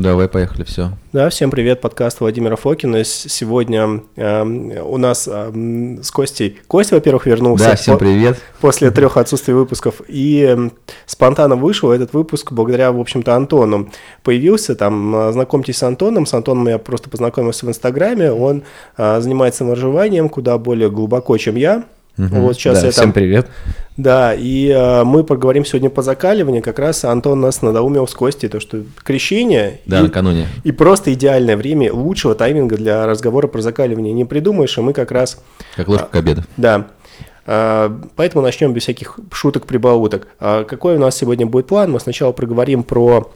Давай, поехали, все. Да, всем привет, подкаст Владимира Фокина. Сегодня э, у нас э, с Костей... Костя, во-первых, вернулся. Да, всем привет. По после трех отсутствий выпусков. И э, спонтанно вышел этот выпуск благодаря, в общем-то, Антону. Появился там, знакомьтесь с Антоном. С Антоном я просто познакомился в Инстаграме. Он э, занимается моржеванием куда более глубоко, чем я. Угу. Вот сейчас да, я всем там... привет. Да, и э, мы поговорим сегодня по закаливанию. Как раз Антон нас надоумил с Костей, то, что крещение... Да, и, накануне. И просто идеальное время, лучшего тайминга для разговора про закаливание не придумаешь, и мы как раз... Как ложка а, к обеду. Да. А, поэтому начнем без всяких шуток, прибауток. А какой у нас сегодня будет план? Мы сначала проговорим про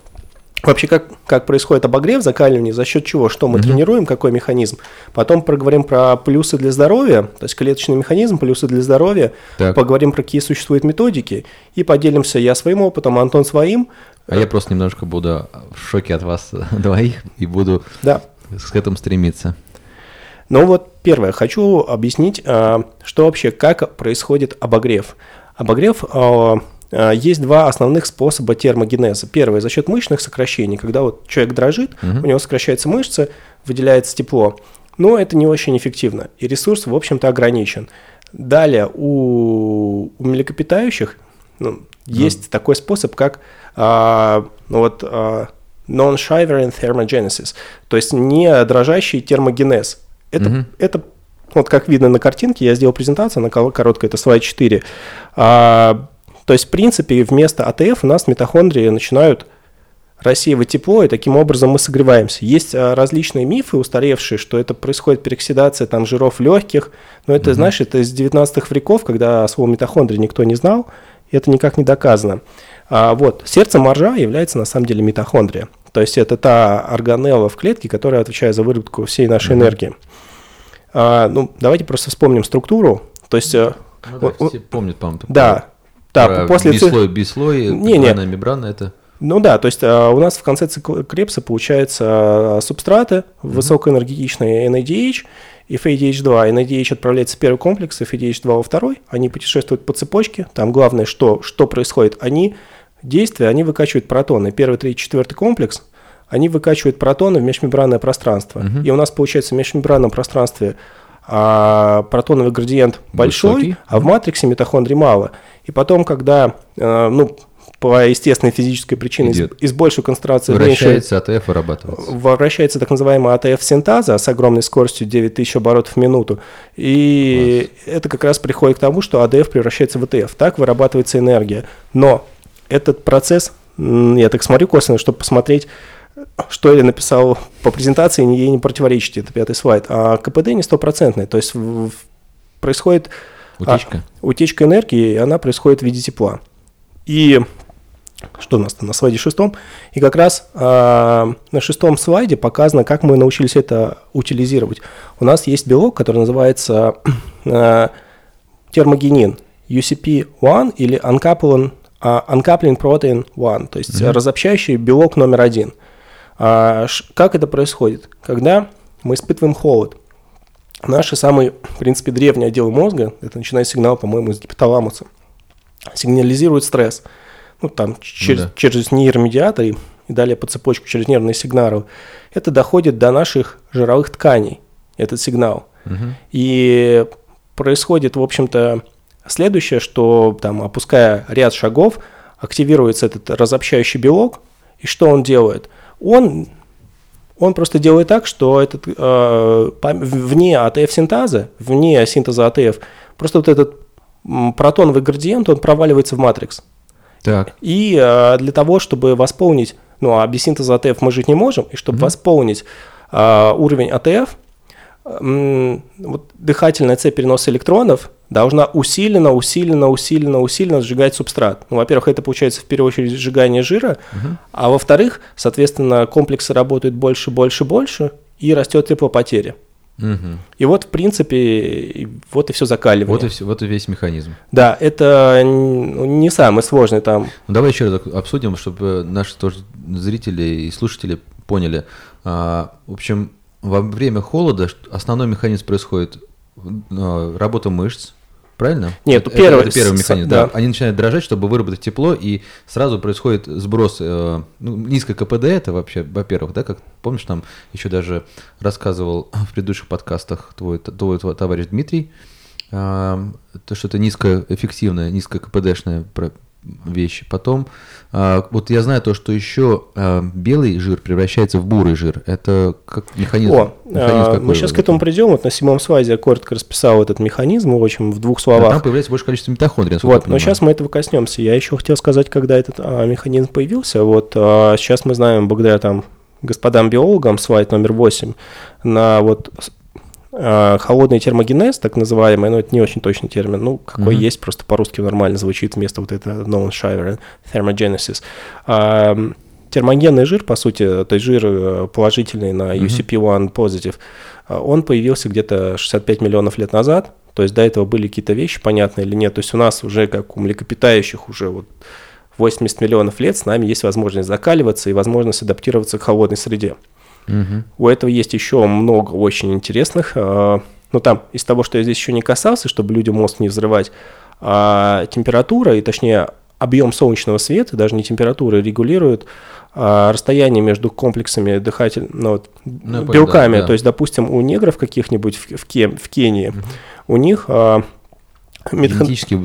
Вообще, как, как происходит обогрев, закаливание, за счет чего, что мы mm тренируем, какой механизм. Потом поговорим про плюсы для здоровья, то есть клеточный механизм, плюсы для здоровья. Так. Поговорим про какие существуют методики. И поделимся я своим опытом, Антон своим. А я просто немножко буду в шоке от вас двоих и буду да. к этому стремиться. Ну вот, первое, хочу объяснить, а, что вообще, как происходит обогрев. Обогрев а, а, есть два основных способа термогенеза. Первый за счет мышечных сокращений, когда вот человек дрожит, угу. у него сокращается мышца, выделяется тепло. Но это не очень эффективно, и ресурс, в общем-то, ограничен. Далее у, у млекопитающих ну, есть такой способ, как а, ну, вот, а, non-shivering thermogenesis, то есть не дрожащий термогенез. Это, угу. это вот как видно на картинке, я сделал презентацию, она короткая, это слайд 4. А, то есть, в принципе, вместо АТФ у нас митохондрии начинают рассеивать тепло, и таким образом мы согреваемся. Есть а, различные мифы устаревшие, что это происходит пероксидация там, жиров легких, но это, угу. знаешь, это из 19 веков, когда слово митохондрии никто не знал, и это никак не доказано. А, вот, сердце моржа является на самом деле митохондрия. То есть это та органелла в клетке, которая отвечает за выработку всей нашей угу. энергии. А, ну, давайте просто вспомним структуру. То есть... Э, ну, да, все помнят, по-моему. Да, да, Про после бислой, бислой, не, не. мембрана это... Ну да, то есть а, у нас в конце цикла Крепса получается а, субстраты mm-hmm. высокоэнергетичные NADH и FADH2. NADH отправляется в первый комплекс, и FADH2 во второй. Они путешествуют по цепочке. Там главное, что, что происходит. Они, действия, они выкачивают протоны. Первый, третий, четвертый комплекс, они выкачивают протоны в межмембранное пространство. Mm-hmm. И у нас получается в межмембранном пространстве а протоновый градиент большой, Высокий. а в матриксе митохондрий мало. И потом, когда, э, ну, по естественной физической причине из, из большей концентрации Вращается меньше, АТФ вырабатывается. Вращается так называемая АТФ-синтаза с огромной скоростью 9000 оборотов в минуту. И Класс. это как раз приходит к тому, что АДФ превращается в АТФ. Так вырабатывается энергия. Но этот процесс, я так смотрю косвенно, чтобы посмотреть, что я написал по презентации, ей не противоречит, это пятый слайд. А КПД не стопроцентный, то есть происходит утечка. А, утечка энергии, и она происходит в виде тепла. И что у нас там на слайде шестом? И как раз а, на шестом слайде показано, как мы научились это утилизировать. У нас есть белок, который называется а, термогенин, UCP1 или uncoupling, а, uncoupling protein 1, то есть mm-hmm. разобщающий белок номер один – а, как это происходит? Когда мы испытываем холод, наши самые, в принципе, древние отделы мозга, это начинает сигнал, по-моему, из гипоталамуса, сигнализируют стресс. Ну, там, через, да. через нейромедиаторы и далее по цепочку через нервные сигналы. Это доходит до наших жировых тканей, этот сигнал. Угу. И происходит, в общем-то, следующее, что, там, опуская ряд шагов, активируется этот разобщающий белок, и что он делает – он, он просто делает так, что этот, э, вне АТФ-синтаза, вне синтеза АТФ, просто вот этот протоновый градиент, он проваливается в матрикс. Так. И э, для того, чтобы восполнить, ну а без синтеза АТФ мы жить не можем, и чтобы mm-hmm. восполнить э, уровень АТФ, вот дыхательная цепь переноса электронов должна усиленно, усиленно, усиленно, усиленно сжигать субстрат. Ну, во-первых, это получается в первую очередь сжигание жира, угу. а во-вторых, соответственно, комплексы работают больше, больше, больше, и растет теплопотеря. Угу. И вот, в принципе, вот и все закаливание. Вот и, все, вот и весь механизм. Да, это не самый сложный там. Ну, давай еще раз обсудим, чтобы наши тоже зрители и слушатели поняли. А, в общем, во время холода основной механизм происходит э, работа мышц, Правильно? Нет, это, первый, это, первый механизм. да. Да. Они начинают дрожать, чтобы выработать тепло, и сразу происходит сброс. э, ну, низкое КПД это вообще, во-первых, да, как помнишь, там еще даже рассказывал в предыдущих подкастах твой, твой, твой товарищ Дмитрий, а, то, что это низкоэффективная, низко КПДшная вещь. Потом, а, вот я знаю то, что еще а, белый жир превращается в бурый жир. Это как механизм. О, механизм а, какой мы сейчас к этому этом? придем. Вот на седьмом слайде я коротко расписал этот механизм, в общем, в двух словах. Там появляется больше количество митохондрий. Вот, но сейчас мы этого коснемся. Я еще хотел сказать, когда этот а, механизм появился. Вот а, сейчас мы знаем, благодаря там господам биологам, слайд номер 8, на вот а, холодный термогенез, так называемый, но это не очень точный термин, ну, какой Мгм. есть, просто по-русски нормально звучит вместо вот этого known shiver, thermogenesis. М, термогенный жир, по сути, то есть жир э, положительный на Мгм. UCP1 positive, он появился где-то 65 миллионов лет назад, то есть до этого были какие-то вещи, понятные или нет. То есть у нас уже, как у млекопитающих, уже вот 80 миллионов лет с нами есть возможность закаливаться и возможность адаптироваться к холодной среде. У этого есть еще много очень интересных. э, Ну, там, из того, что я здесь еще не касался, чтобы людям мозг не взрывать, а, температура, и точнее объем солнечного света, даже не температура, регулирует а, расстояние между комплексами дыхатель, ну, вот, Ну, белками. да, да. То есть, допустим, у негров каких-нибудь в, в, Ке- в Кении, у них а, митхон- Генетически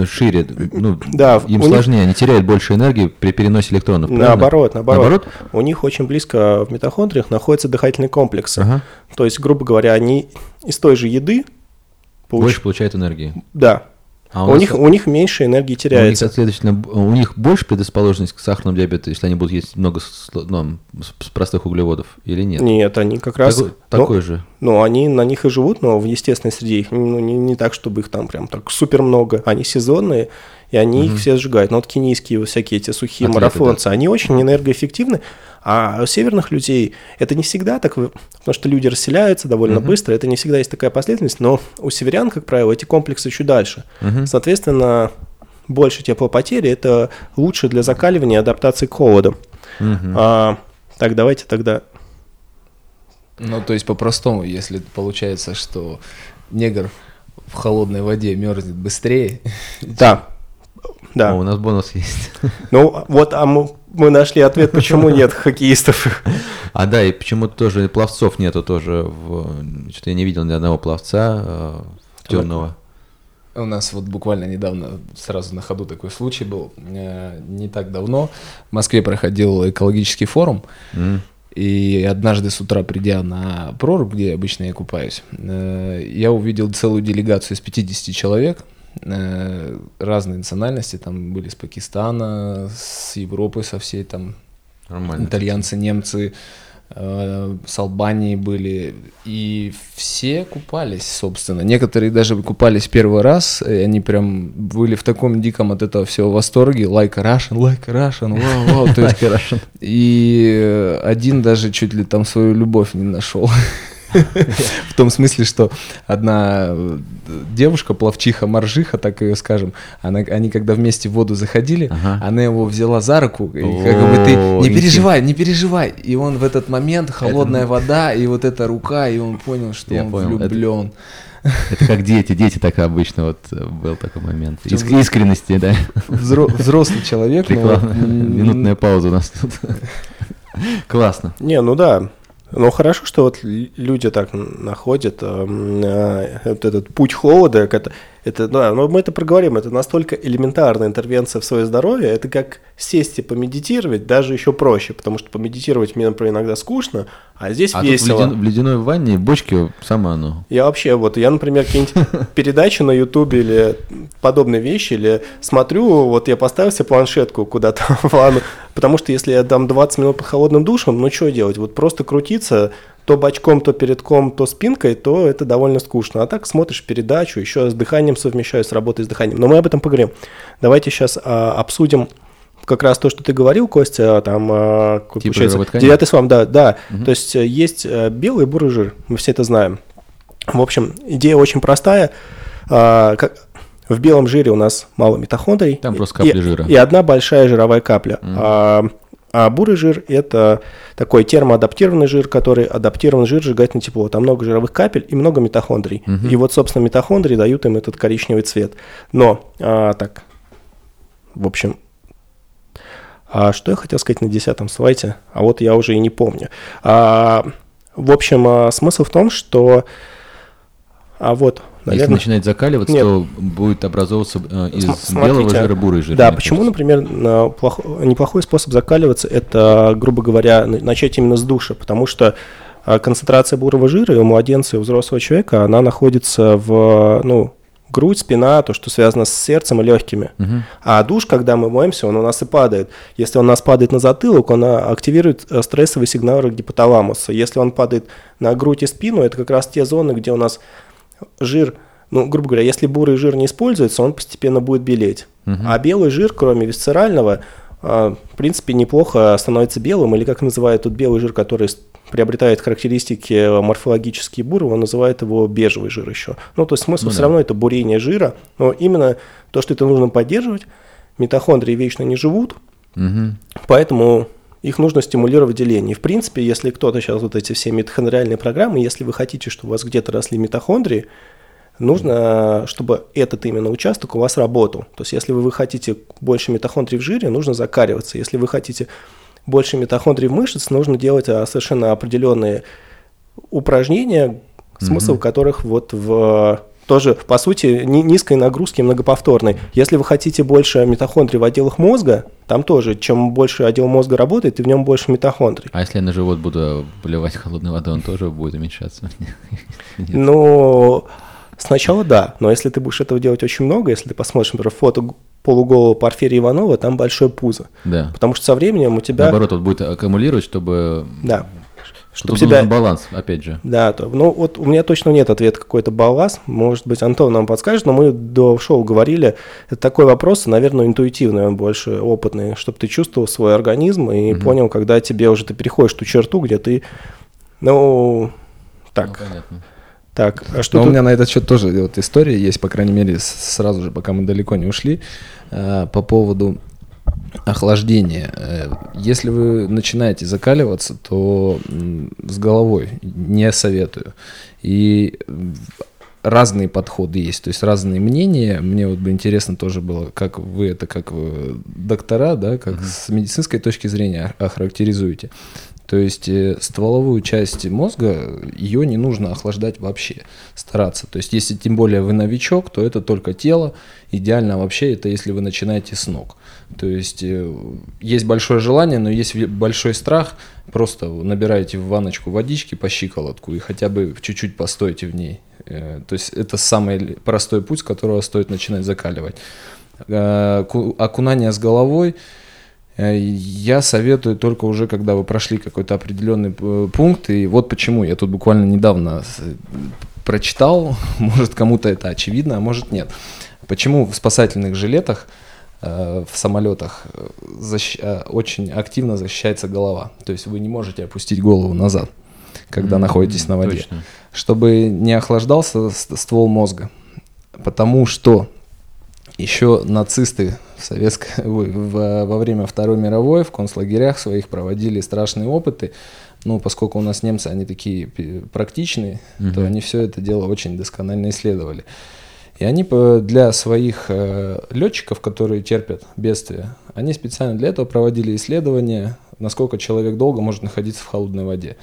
э, шире, ну, Да, им у них- сложнее, они теряют больше энергии при переносе электронов. правильно? Наоборот, наоборот, Наоборот? У них очень близко в митохондриях находятся дыхательные комплексы. Ага. То есть, грубо говоря, они из той же еды получ- Больше получают энергии. Да. А у, нас- них, у них меньше энергии у них, теряется. б- у них больше предрасположенность к сахарному диабету, если они будут есть много с- ну, простых углеводов, или нет? Нет, они как раз... Такой, ну, такой же. Ну, они на них и живут, но в естественной среде их ну, не, не так, чтобы их там прям так супер много. Они сезонные, и они их все сжигают. Но вот кенийские вот всякие эти сухие Атлеты, марафонцы, они очень энергоэффективны. А у северных людей это не всегда так, потому что люди расселяются довольно быстро, это не всегда есть такая последовательность, но у северян, как правило, эти комплексы чуть дальше. Мгм. Соответственно, больше теплопотери – это лучше для закаливания и адаптации к холоду. Мгм. А, так, давайте тогда Ну, то есть по-простому, если получается, что негр в холодной воде мерзнет быстрее, Да. Да. О, у нас бонус есть. Ну, вот а мы, мы нашли ответ, почему нет хоккеистов. А да, и почему-то тоже пловцов нету тоже. В... Что-то я не видел ни одного пловца э, темного. У нас вот буквально недавно сразу на ходу такой случай был. Э, Не так давно в Москве проходил экологический форум. М. И однажды с утра, придя на прорубь, где обычно я купаюсь, э, я увидел целую делегацию из 50 человек э, разной национальности. Там были с Пакистана, с Европы, со всей там Нормально. итальянцы, немцы, э, с Албании были, и все купались, собственно. Некоторые даже купались первый раз, и они прям были в таком диком от этого всего восторге, like Russian, like Russian, вау, вау, то есть, и э, один даже чуть ли там свою любовь не нашел. В том смысле, что одна э, девушка, плавчиха, моржиха, так ее скажем, она, они когда вместе в воду заходили, Ага. она его взяла за руку, и как бы ты не переживай, не переживай. И он в этот момент, холодная вода, и вот эта рука, и он понял, что Я он понял, это- влюблен. Это как дети, дети так обычно вот э, был такой момент. Иск- искренности, да. Взро- взрослый человек, но Реклама. Минутная пауза у нас тут. Классно. Не, ну да. Ну хорошо, что вот люди так находят эм, э, вот этот путь холода. Это, да, но мы это проговорим. Это настолько элементарная интервенция в свое здоровье. Это как сесть и помедитировать, даже еще проще, потому что помедитировать мне, например, иногда скучно, а здесь А тут в, весело. ледян- в ледяной ванне бочки самое оно. Я вообще, вот, я, например, какие-нибудь передачи на Ютубе или подобные вещи, или смотрю, вот я поставил себе планшетку куда-то в ванну, потому что если я дам 20 минут под холодным душем, ну что делать? Вот просто крутиться то бочком, то передком, то спинкой, то это довольно скучно. А так смотришь передачу, еще с дыханием совмещаю, с работой с дыханием. Но мы об этом поговорим. Давайте сейчас обсудим как раз то, что ты говорил, Костя, там, а, Типа получается, девятый слам, да, да. То есть э, есть э, белый и бурый жир, мы все это знаем. В общем, идея очень простая. А, как- в белом жире у нас мало митохондрий. Там просто капли и- жира. И одна большая жировая капля. А, А бурый жир – это такой термоадаптированный жир, который адаптирован жир сжигать на тепло. Там много жировых капель и много митохондрий. Мгм. И вот, собственно, митохондрии дают им этот коричневый цвет. Но, а, так, в общем, а что я хотел сказать на десятом слайде? А вот я уже и не помню. А, в общем, а, смысл в том, что... А вот, Если наверное... начинает закаливаться, Нет. то будет образовываться э, из См- смотрите. белого жира бурый жир. Да, почему, кажется. например, на плох- неплохой способ закаливаться это, грубо говоря, на- начать именно с душа, потому что а, концентрация бурого жира у младенца, и у взрослого человека, она находится в, ну, грудь, спина, то, что связано с сердцем и легкими. Мгм. А душ, когда мы моемся, он у нас и падает. Если он у нас падает на затылок, он а, активирует э, стрессовый сигнал гипоталамуса. Если он падает на грудь и спину, это как раз те зоны, где у нас жир, ну, грубо говоря, если бурый жир не используется, он постепенно будет белеть. Мгм. А белый жир, кроме висцерального, а, в принципе, неплохо становится белым, или как называют тут белый жир, который приобретает характеристики морфологические бурого, называют его бежевый жир еще. Ну, то есть смысл Ну все да. равно это бурение жира, но именно то, что это нужно поддерживать, митохондрии вечно не живут, Мгм. Поэтому их нужно стимулировать деление. И, в принципе, если кто-то сейчас вот эти все митохондриальные программы, если вы хотите, чтобы у вас где-то росли митохондрии, нужно, чтобы этот именно участок у вас работал. То есть, если вы хотите больше митохондрий в жире, нужно закариваться. Если вы хотите больше митохондрий в мышц, нужно делать а, совершенно определенные упражнения, смысл Мгм. которых вот в тоже, по сути, ни- низкой нагрузки многоповторной. Если вы хотите больше митохондрий в отделах мозга, там тоже, чем больше отдел мозга работает, и в нем больше митохондрий. А если я на живот буду поливать холодной водой, он тоже будет уменьшаться? Но сначала да, но если ты будешь этого делать очень много, если ты посмотришь, например, фото полуголого Порфирия Иванова, там большое пузо. Да. Потому что со временем у тебя... Наоборот, вот будет аккумулировать, чтобы... Да. Что Чтоб тут себя- нужен баланс, опять же. Да, то, ну вот у меня точно нет ответа какой-то балласт. Может быть, Антон нам подскажет, но мы до шоу говорили, это такой вопрос, наверное, интуитивный, он больше опытный, чтобы ты чувствовал свой организм и Мгм. понял, когда тебе уже ты переходишь ту черту, где ты, ну, так, Ну, понятно. так, а что Но у тут? меня на этот счет тоже вот история есть, по крайней мере, сразу же, пока мы далеко не ушли, э, по поводу охлаждения. Э, Если вы начинаете закаливаться, то с головой не советую. И разные подходы есть, то есть разные мнения. Мне вот бы интересно тоже было, как вы это, как э, доктора, да, как с медицинской точки зрения охарактеризуете. То есть э, стволовую часть мозга, ее не нужно охлаждать вообще, стараться. То есть если тем более вы новичок, то это только тело. Идеально вообще это если вы начинаете с ног. То есть э, есть большое желание, но есть большой страх. Просто набираете в ванночку водички по щиколотку и хотя бы чуть-чуть постойте в ней. Э, То есть это самый простой путь, с которого стоит начинать закаливать. Ку- Окунание с головой Я советую только уже, когда вы прошли какой-то определенный э, пункт. И вот почему. Я тут буквально недавно с- прочитал, может кому-то это очевидно, а может нет. Почему в спасательных жилетах э, в самолетах э, защ- э, очень активно защищается голова. То есть вы не можете опустить голову назад, когда М, находитесь на воде. Точно. Чтобы не охлаждался ствол мозга. Потому что еще нацисты в советской, ой, в- во время Второй мировой в концлагерях своих проводили страшные опыты. Ну, поскольку у нас немцы, они такие практичные, то Мгм. они все это дело очень досконально исследовали. И они для своих э, летчиков, которые терпят бедствия, они специально для этого проводили исследования, насколько человек долго может находиться в холодной воде.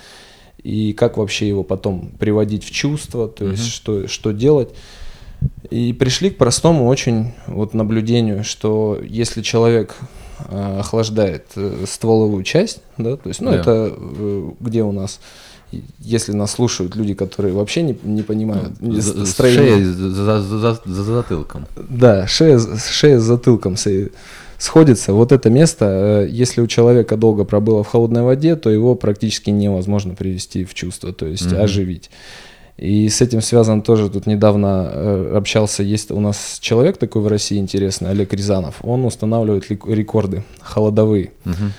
И как вообще его потом приводить в чувство, то есть что, что делать. И пришли к простому очень вот наблюдению, что если человек э, охлаждает э, стволовую часть, да, то есть, ну, Да. это э, где у нас, если нас слушают люди, которые вообще не, не понимают Ну, с- за- строения- Шея за, за- за- за- за затылком. да, шея, шея с затылком сходится. Вот это место, если у человека долго пробыло в холодной воде, то его практически невозможно привести в чувство, то есть Мгм. оживить. И с этим связан тоже тут недавно э, общался, есть у нас человек такой в России интересный, Олег Рязанов, он устанавливает рекорды холодовые. Мгм.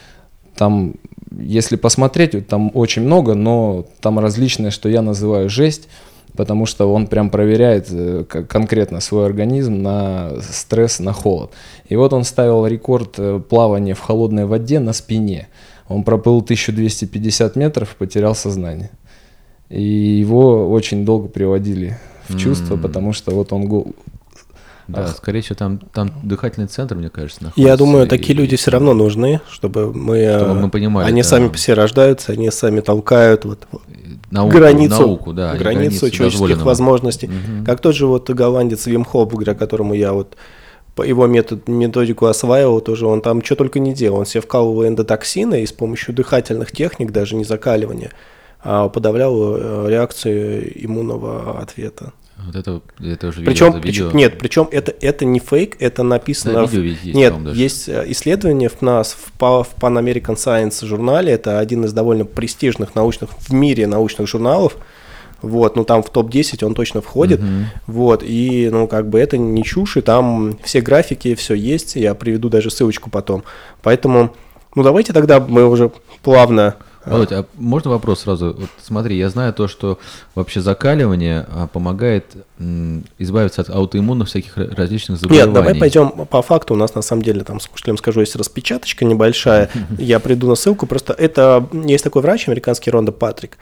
Там, если посмотреть, там очень много, но там различное, что я называю жесть. потому что он прям проверяет э, конкретно свой организм на стресс, на холод. И вот он ставил рекорд э, плавания в холодной воде на спине. Он проплыл 1250 метров, потерял сознание. И его очень долго приводили в чувство, М. потому что вот он го- Да, Ах. скорее всего, там, там дыхательный центр, мне кажется, находится. Я думаю, и- такие люди все равно нужны, чтобы мы... Чтобы э, мы понимали, Они да. сами по себе рождаются, они сами толкают вот, науку, границу, науку, да, и границу человеческих возможностей. Мгм. Как тот же вот голландец Вим Хоп, благодаря которому я вот по его метод, методику осваивал, тоже он там что только не делал. Он себе вкалывал эндотоксины и с помощью дыхательных техник, даже не закаливания, а подавлял э, реакцию иммунного ответа. Вот это, я тоже видел Причем, это видео. причем- нет, причем это, это не фейк, это написано Да, в- видео есть, Нет, даже. есть э, исследование в нас в, Pan American Science журнале. Это один из довольно престижных научных в мире научных журналов. Вот, ну там в топ-10 он точно входит. Мгм. Вот, и ну как бы это не чушь, и там все графики, все есть. Я приведу даже ссылочку потом. Поэтому, ну давайте тогда мы уже плавно. Э, Володь, а можно вопрос сразу? Вот смотри, я знаю то, что вообще закаливание а, помогает избавиться от аутоиммунных всяких ра- различных заболеваний. Нет, давай пойдем по факту. У нас на самом деле там слушателям скажу, есть распечаточка небольшая. Я приду на ссылку. Просто это есть такой врач американский Ронда Патрик.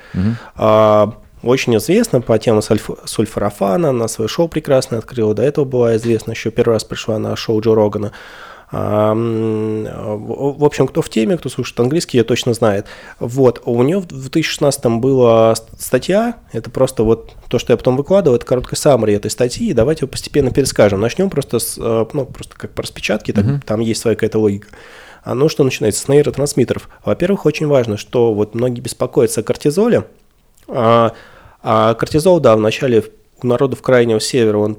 А, очень известна по теме сульф- сульфорафана, она свое шоу прекрасно открыла, до этого была известна, еще первый раз пришла на шоу Джо Рогана. В в общем, кто в теме, кто слушает английский, я точно знает. Вот, у нее в 2016 была ст- статья, это просто вот то, что я потом выкладывал, это короткая саммари этой статьи, давайте ее постепенно перескажем. Начнем просто с, э, ну, просто как по распечатке, так- там есть своя какая-то логика. А ну что начинается с нейротрансмиттеров? Во-первых, очень важно, что вот многие беспокоятся о кортизоле, а, а кортизол, да, вначале у народов Крайнего Севера он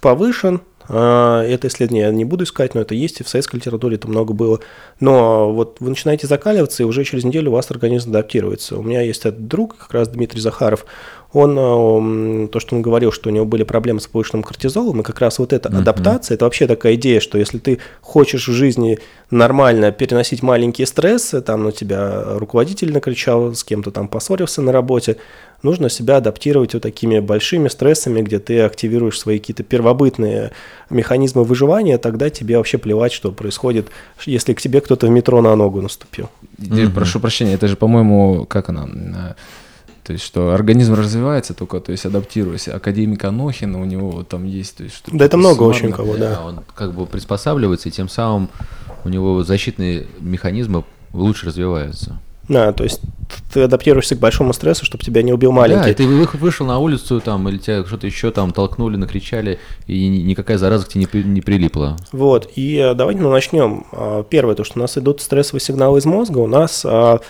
повышен. А, Это исследование я не буду искать, но это есть, и в советской литературе это много было. Но вот вы начинаете закаливаться, и уже через неделю у вас организм адаптируется. У меня есть этот друг, как раз Дмитрий Захаров, он, м, то, что он говорил, что у него были проблемы с повышенным кортизолом, и как раз вот эта адаптация, это вообще такая идея, что если ты хочешь в жизни нормально переносить маленькие стрессы, там на тебя руководитель накричал, с кем-то там поссорился на работе, нужно себя адаптировать вот такими большими стрессами, где ты активируешь свои какие-то первобытные механизмы выживания, тогда тебе вообще плевать, что происходит, если к тебе кто-то в метро на ногу наступил. Я Прошу прощения, это же, по-моему, как она? э, То есть, что организм развивается только, то есть, адаптируясь. Академик Анохин, у него вот там есть, то есть, что Да это много суммарно- очень кого, да. Он как бы приспосабливается, и тем самым у него защитные механизмы лучше развиваются. Да, то есть ты адаптируешься к большому стрессу, чтобы тебя не убил маленький. Да, и ты вы- вышел на улицу там, или тебя что-то еще там толкнули, накричали, и ни- никакая зараза к тебе не, не прилипла. Вот, и э, давайте ну, начнем. А, Первое, то, что у нас идут стрессовые сигналы из мозга, у нас а,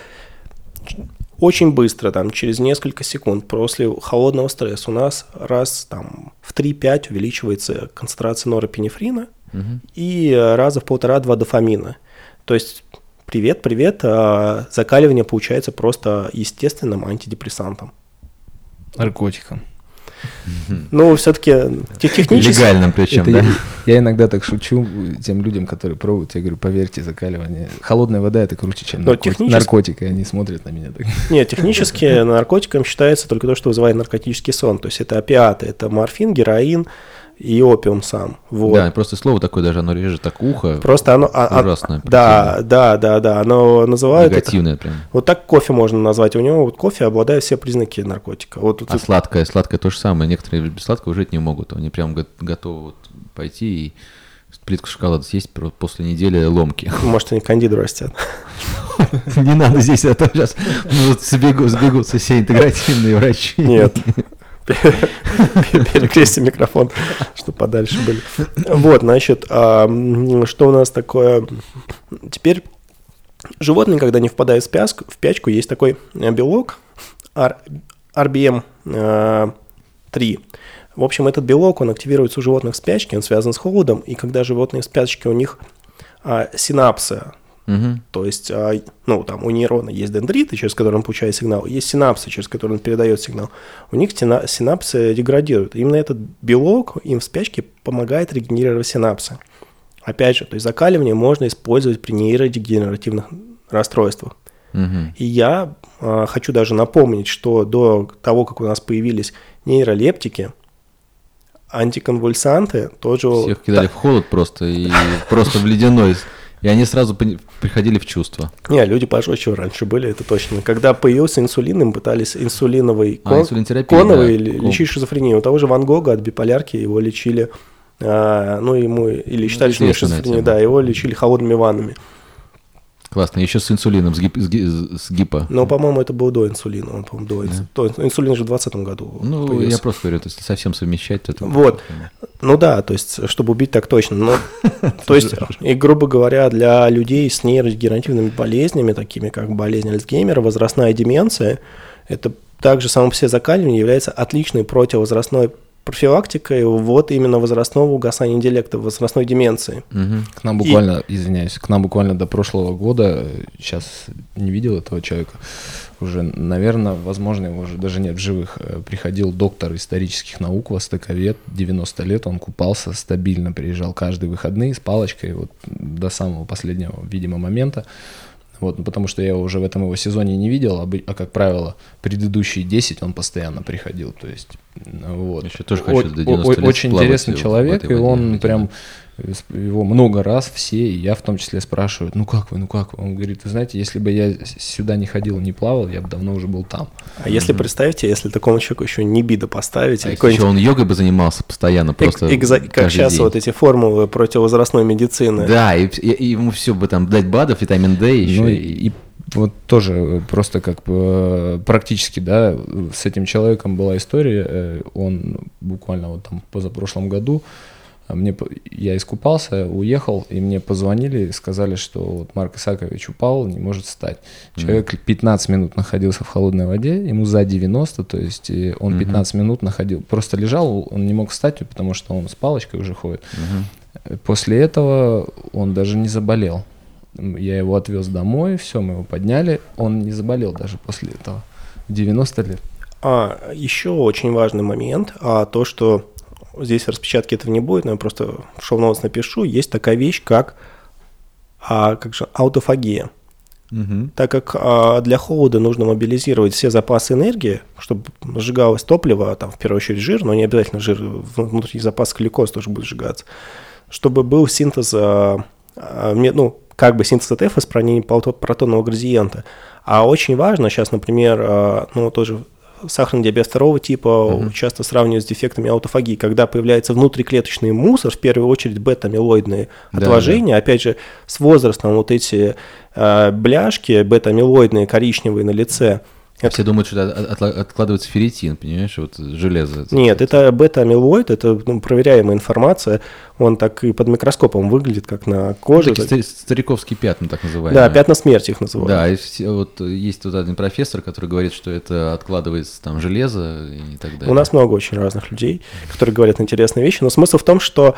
очень быстро, там, через несколько секунд после холодного стресса у нас раз там, в 3-5 увеличивается концентрация норопинефрина Мгм. и э, раза в полтора-два дофамина. То есть, привет, привет, а, закаливание получается просто естественным антидепрессантом. Наркотиком. Ну, все-таки технически... Легальным причем, Это да? я, я иногда так шучу тем людям, которые пробуют, я говорю, поверьте, закаливание. Холодная вода это круче, чем наркотик. технически- наркотик, и они смотрят на меня так. Нет, технически наркотиком считается только то, что вызывает наркотический сон. То есть это опиаты, это морфин, героин и опиум сам. Вот. Да, просто слово такое даже, оно режет так ухо. Просто оно... а- а- Ужасно Да, да, да, да. Оно называют это- негативное прям. Вот так кофе можно назвать. У него вот кофе обладает все признаки наркотика. Вот тут А сладкое, сладкое то же самое. Некоторые без сладкого жить не могут. Они прям го- готовы вот пойти и плитку шоколада съесть после недели ломки. может они кандиду растят. Не надо здесь, а то сейчас сбегу, сбегутся все интегративные врачи. Нет. Перекрестим микрофон, чтобы подальше были. Вот, значит, а, что у нас такое? Теперь животные, когда они впадают в спячку, в пячку, есть такой э, белок R- RBM э, 3. В общем, этот белок, он активируется у животных в спячке, он связан с холодом, и когда животные в спячке, у них а, синапсы, Мгм. то есть, а, ну, там у нейрона есть дендриты, через которые он получает сигнал, есть синапсы, через которые он передает сигнал. У них сина- синапсы деградируют. Именно этот белок им в спячке помогает регенерировать синапсы. Опять же, то есть закаливание можно использовать при нейродегенеративных расстройствах. Мгм. И я а, хочу даже напомнить, что до того, как у нас появились нейролептики, антиконвульсанты тоже... Всех кидали в холод просто и просто в ледяной. И они сразу приходили в чувство. Не, люди пожестче раньше были, это точно. Когда появился инсулин, им пытались инсулиновый А, кон- инсулинотерапия, коновый да. лечить шизофрению. У того же Ван Гога от биполярки его лечили, а, ну, ему, или считали, что у него известная шизофрения, да, его лечили холодными ваннами. Классно. Еще с инсулином, с, гип- с ги- с гипо. Но, по-моему, это было до инсулина. Он, по-моему, до инсу- то есть инсулин же в 2020 году Ну, появился. я просто говорю, то есть совсем совмещать, то это... Вот. Ну да, то есть, чтобы убить так точно. Но, то есть, и, грубо говоря, для людей с нейродегенеративными болезнями, такими как болезнь Альцгеймера, возрастная деменция, это также само по себе закаливание является отличной противовозрастной профилактикой вот именно возрастного угасания интеллекта, возрастной деменции. Мгм. К нам буквально, извиняюсь, к нам буквально до прошлого года, сейчас не видел этого человека, уже, наверное, возможно, его уже даже нет в живых, э, приходил доктор исторических наук, востоковед, 90 лет, он купался стабильно, приезжал каждые выходные с палочкой, вот до самого последнего, видимо, момента. Вот, ну, потому что я его уже в этом его сезоне не видел, а, а, как правило, предыдущие 10 он постоянно приходил. То есть, ну, вот. Еще тоже хочу О- до о- 90 лет Очень интересный в человек, и он прям э, его много раз все, и я в том числе спрашивают, ну как вы, ну как вы? Он говорит, вы знаете, если бы я сюда не ходил, не плавал, я бы давно уже был там. А если представьте, если такому человеку еще не бида поставить, А еще он йогой бы занимался постоянно, эк- просто экзо- как сейчас день. вот эти формулы противовозрастной медицины. Да, и, и- и ему все бы там дать БАДов, витамин D еще. Ну, и, и- и вот тоже э, просто как бы э, практически, да, с этим человеком была история, э, он буквально вот там позапрошлом году, мне, по- я искупался, уехал, и мне позвонили и сказали, что вот Марк Исакович упал, не может встать. Человек 15 минут находился в холодной воде, ему за 90, то есть он 15 минут находил, просто лежал, он не мог встать, потому что он с палочкой уже ходит. После этого он даже не заболел. Я его отвез домой, все, мы его подняли. Он не заболел даже после этого. В 90 лет. А, еще очень важный момент, а то, что здесь распечатки этого не будет, но я просто в шоу-ноутс напишу, есть такая вещь, как, а, как же, аутофагия. Мгм. Так как а, для холода нужно мобилизировать все запасы энергии, чтобы сжигалось топливо, там в первую очередь жир, но не обязательно жир, внутри запас глюкоз тоже будет сжигаться, чтобы был синтез, а, а, ну, как бы синтез АТФ из протонного градиента. А очень важно сейчас, например, а, ну, тоже сахарный диабет второго типа часто сравнивают с дефектами аутофагии, когда появляется внутриклеточный мусор, в первую очередь бета-амилоидные Да, отложения, опять же, с возрастом вот эти э, бляшки бета-амилоидные коричневые на лице, А Все думают, что это от- от- откладывается ферритин, понимаешь, вот железо. Нет, это бета-амилоид, это ну, проверяемая информация. Он так и под микроскопом выглядит, как на коже. Такие стари- стариковские пятна, так называемые. Да, пятна смерти их называют. Да, и все- вот есть вот один профессор, который говорит, что это откладывается там железо и так далее. У нас много очень разных людей, которые говорят интересные вещи, но смысл в том, что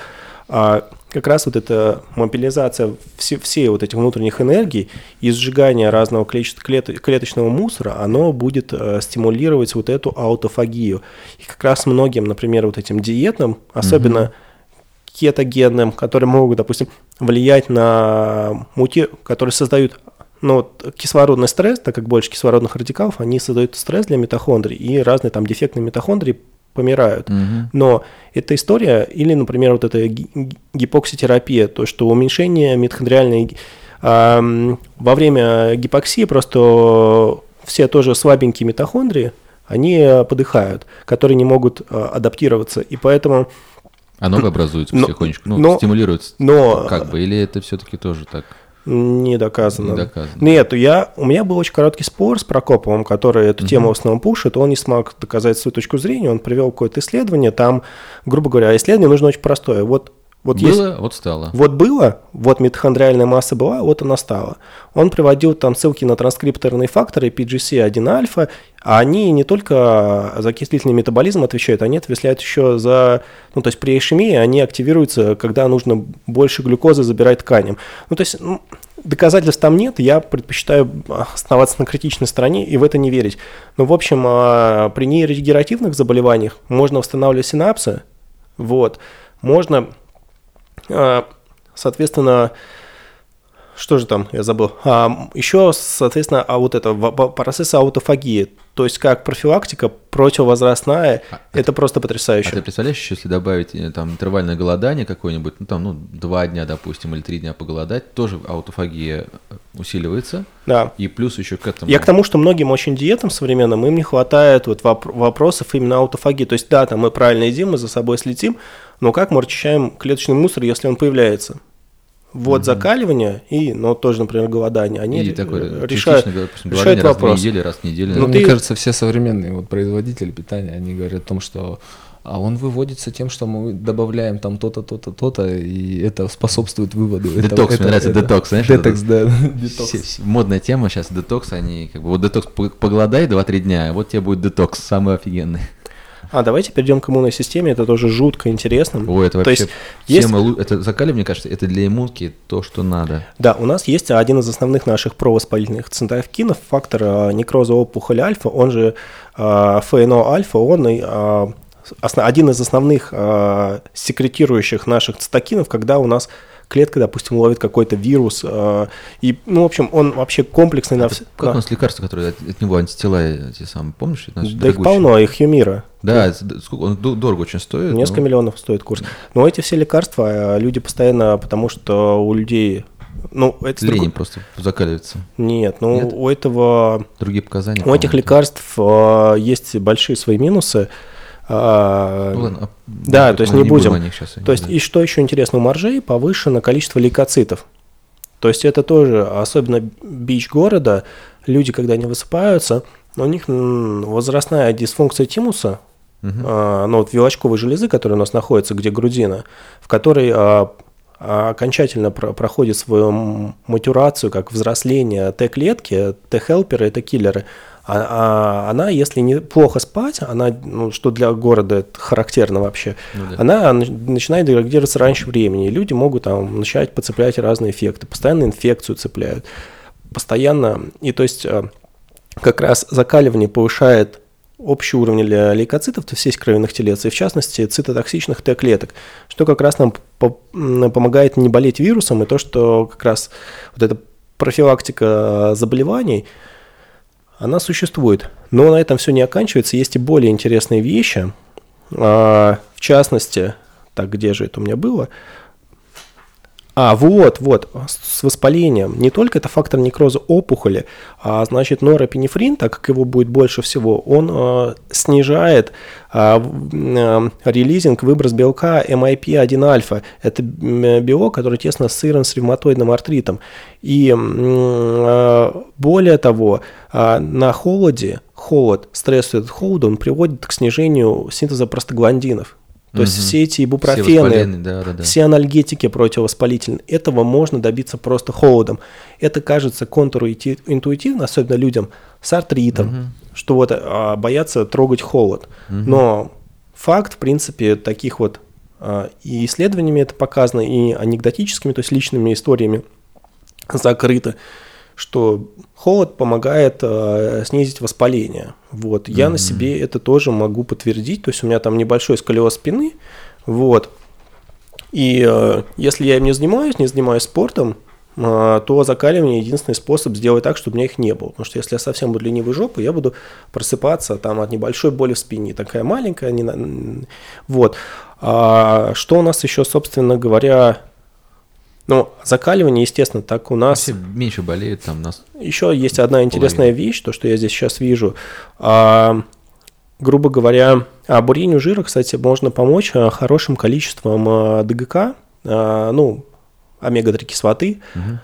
а, как раз вот эта мобилизация все, всей вот этих внутренних энергий и сжигание разного количества клет- клеточного мусора, оно будет э, стимулировать вот эту аутофагию. И как раз многим, например, вот этим диетным, особенно кетогенным, которые могут, допустим, влиять на мути, которые создают ну, вот кислородный стресс, так как больше кислородных радикалов, они создают стресс для митохондрий, и разные там дефектные митохондрии помирают. Мгм. Но эта история, или, например, вот эта ги- ги- гипокситерапия, то, что уменьшение митохондриальной... ам, во время гипоксии просто все тоже слабенькие митохондрии, они э, подыхают, которые не могут э, адаптироваться, и поэтому... А новое образуется Но- потихонечку, ну, но- стимулируется. но- Как бы, или это все-таки тоже так Не доказано. не доказано? Нет, я, у меня был очень короткий спор с Прокоповым, который эту тему в основном пушит. Он не смог доказать свою точку зрения, он привел какое-то исследование. Там, грубо говоря, исследование нужно очень простое. Вот, вот есть- Было, вот стало. вот было, вот митохондриальная масса была, вот она стала. Он приводил там ссылки на транскрипторные факторы PGC1 альфа, а они не только за окислительный метаболизм отвечают, они отвечают еще за, ну то есть при ишемии они активируются, когда нужно больше глюкозы забирать тканям. Ну то есть ну, доказательств там нет, я предпочитаю оставаться на критичной стороне и в это не верить. Но в общем а, при нейродегенеративных заболеваниях можно восстанавливать синапсы, вот, можно а, Соответственно, что же там, я забыл. А, еще, соответственно, а вот это процесс аутофагии, то есть как профилактика противовозрастная, А, это просто А потрясающе. ты представляешь, если добавить э, там интервальное голодание какое-нибудь, ну там, ну, два дня, допустим, или три дня поголодать, тоже аутофагия усиливается. Да. И плюс еще к этому... Я к тому, что многим очень диетам современным им не хватает вот воп- вопросов именно аутофагии. То есть, да, там мы правильно едим, мы за собой следим, но как мы очищаем клеточный мусор, если он появляется? Вот закаливание и, ну, тоже, например, голодание, они и такое решают, допустим, решают голодание раз в вопрос. недели, раз в неделю. Ну, Ну, ты- Мне кажется, все современные вот производители питания, они говорят о том, что а он выводится тем, что мы добавляем там то-то, то-то, то-то, и это способствует выводу. Детокс, мне этого- нравится этого. детокс, знаешь, Детокс, это- да. Детокс. модная тема сейчас, детокс, они как бы, вот детокс по- поголодай 2-3 дня, а вот тебе будет детокс, самый офигенный. А давайте перейдем к иммунной системе, это тоже жутко интересно. Ой, это То вообще есть есть- тема, лу- это закали, мне кажется, это для иммунки то, что надо. Да, у нас есть один из основных наших провоспалительных цитокинов, фактор э, некроза опухоли альфа, он же э, ФНО-альфа, он и, э, один из основных э, секретирующих наших цитокинов, когда у нас клетка, допустим, ловит какой-то вирус, э, и, ну, в общем, он вообще комплексный на все. Как у нас лекарства, которые от, от него антитела эти самые, помнишь? Да их дорогущие. полно, их Юмира. Да, сколько, он дорого очень стоит. Несколько но- миллионов стоит курс. Но эти все лекарства э, люди постоянно, потому что у людей, ну, это Лень другой- просто закаливается. Нет, ну Нет? у этого Другие показания. У этих лекарств э, есть большие свои минусы. А, Ну ладно, а- Да, то есть не не будем щас, То есть, да. и что еще интересно, у моржей повышено количество лейкоцитов. То есть это тоже, особенно бич города, люди, когда они высыпаются, у них возрастная дисфункция тимуса, Мгм. а, ну вот вилочковой железы, которая у нас находится, где грудина, в которой а, а, окончательно про- проходит свою м- матурацию, как взросление Т-клетки, Т-хелперы, Т-киллеры. А, а она, если не плохо спать, она, ну, что для города это характерно вообще, Ну да. она начинает деградироваться раньше времени, и люди могут там начать подцеплять разные эффекты, постоянно инфекцию цепляют, постоянно, и то есть э, как раз закаливание повышает общий уровень ле- лейкоцитов, то есть сеть кровяных телец, и в частности цитотоксичных Т-клеток, что как раз нам по- помогает не болеть вирусом, и то, что как раз вот эта профилактика заболеваний, она существует. Но на этом все не оканчивается, есть и более интересные вещи, А, в частности, так где же это у меня было? А, вот, вот, с воспалением. Не только это фактор некроза опухоли, а значит норопинефрин, так как его будет больше всего, он э, снижает э, э, релизинг, выброс белка MIP-1-альфа. Это м, белок, который тесно ассоциирован с ревматоидным артритом. И э, более того, э, на холоде, холод, стресс от холода, он приводит к снижению синтеза простагландинов. То есть Мгм. все эти Все ибупрофены, воспаленные, да, да, да. все анальгетики противовоспалительные. Этого можно добиться просто холодом. Это кажется контринтуитивно, особенно людям с артритом, что вот а, боятся трогать холод. Но факт, в принципе, таких вот а, и исследованиями это показано, и анекдотическими, то есть личными историями закрыто, что холод помогает э, снизить воспаление. Вот. Я на себе это тоже могу подтвердить. То есть у меня там небольшой сколиоз спины. Вот. И э, если я им не занимаюсь, не занимаюсь спортом, э, то закаливание единственный способ сделать так, чтобы у меня их не было. Потому что если я совсем буду ленивой жопой, я буду просыпаться там от небольшой боли в спине. Такая маленькая. Не на- Вот. А что у нас еще, собственно говоря, ну, закаливание, естественно, так у нас... Все меньше болеют там нас. Еще есть одна интересная вещь, то, что я здесь сейчас вижу. А, грубо говоря, а бурению жира, кстати, можно помочь а, хорошим количеством а, ДГК, а, ну, омега-3 кислоты, Мгм.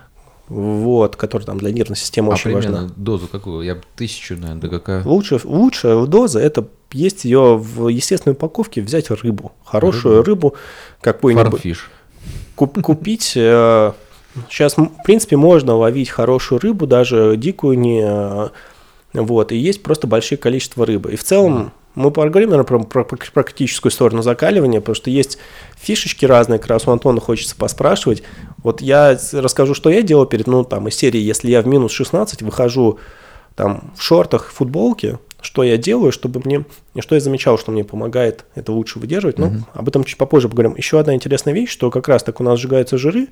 вот, которая там для нервной системы А очень примерно важна. дозу какую? Я тысячу, наверное, ДГК. Лучше, лучше доза это есть ее в естественной упаковке, взять рыбу, хорошую рыбу, какую-нибудь. Фармфиш. Куп- купить. Сейчас, в принципе, можно ловить хорошую рыбу, даже дикую не. э, Вот, и есть просто большое количество рыбы. И в целом мы поговорим, наверное, про, про практическую сторону закаливания, потому что есть фишечки разные, как раз у Антона хочется поспрашивать. Вот я расскажу, что я делал перед, ну, там, из серии, если я в минус 16 выхожу там в шортах, футболке, что я делаю, чтобы мне, что я замечал, что мне помогает это лучше выдерживать, ну, об этом чуть попозже поговорим. Еще одна интересная вещь, что как раз так у нас сжигаются жиры,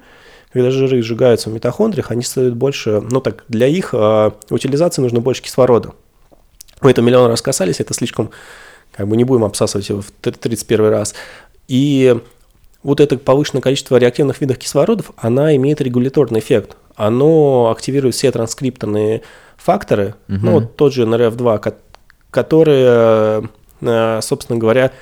когда жиры сжигаются в митохондриях, они создают больше, ну так, для их э, утилизации нужно больше кислорода. Мы это миллион раз касались, это слишком, как бы не будем обсасывать его в 31 раз. И вот это повышенное количество реактивных видов кислородов, она имеет регуляторный эффект. Оно активирует все транскрипторные факторы, угу. ну вот тот же NRF2, которые, э, собственно говоря,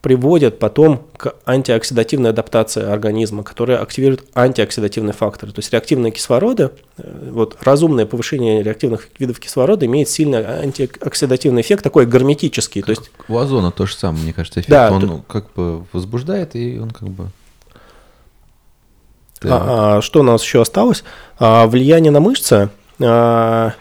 приводят потом к антиоксидативной адаптации организма, которая активирует антиоксидативные факторы. То есть реактивные кислороды, э, вот разумное повышение реактивных видов кислорода имеет сильный антиоксидативный эффект, такой герметический. Как то есть... У озона то же самое, мне кажется, эффект. Да, он то... ну, как бы возбуждает, и он как бы... А, а, что у нас еще осталось? А, влияние на мышцы. А,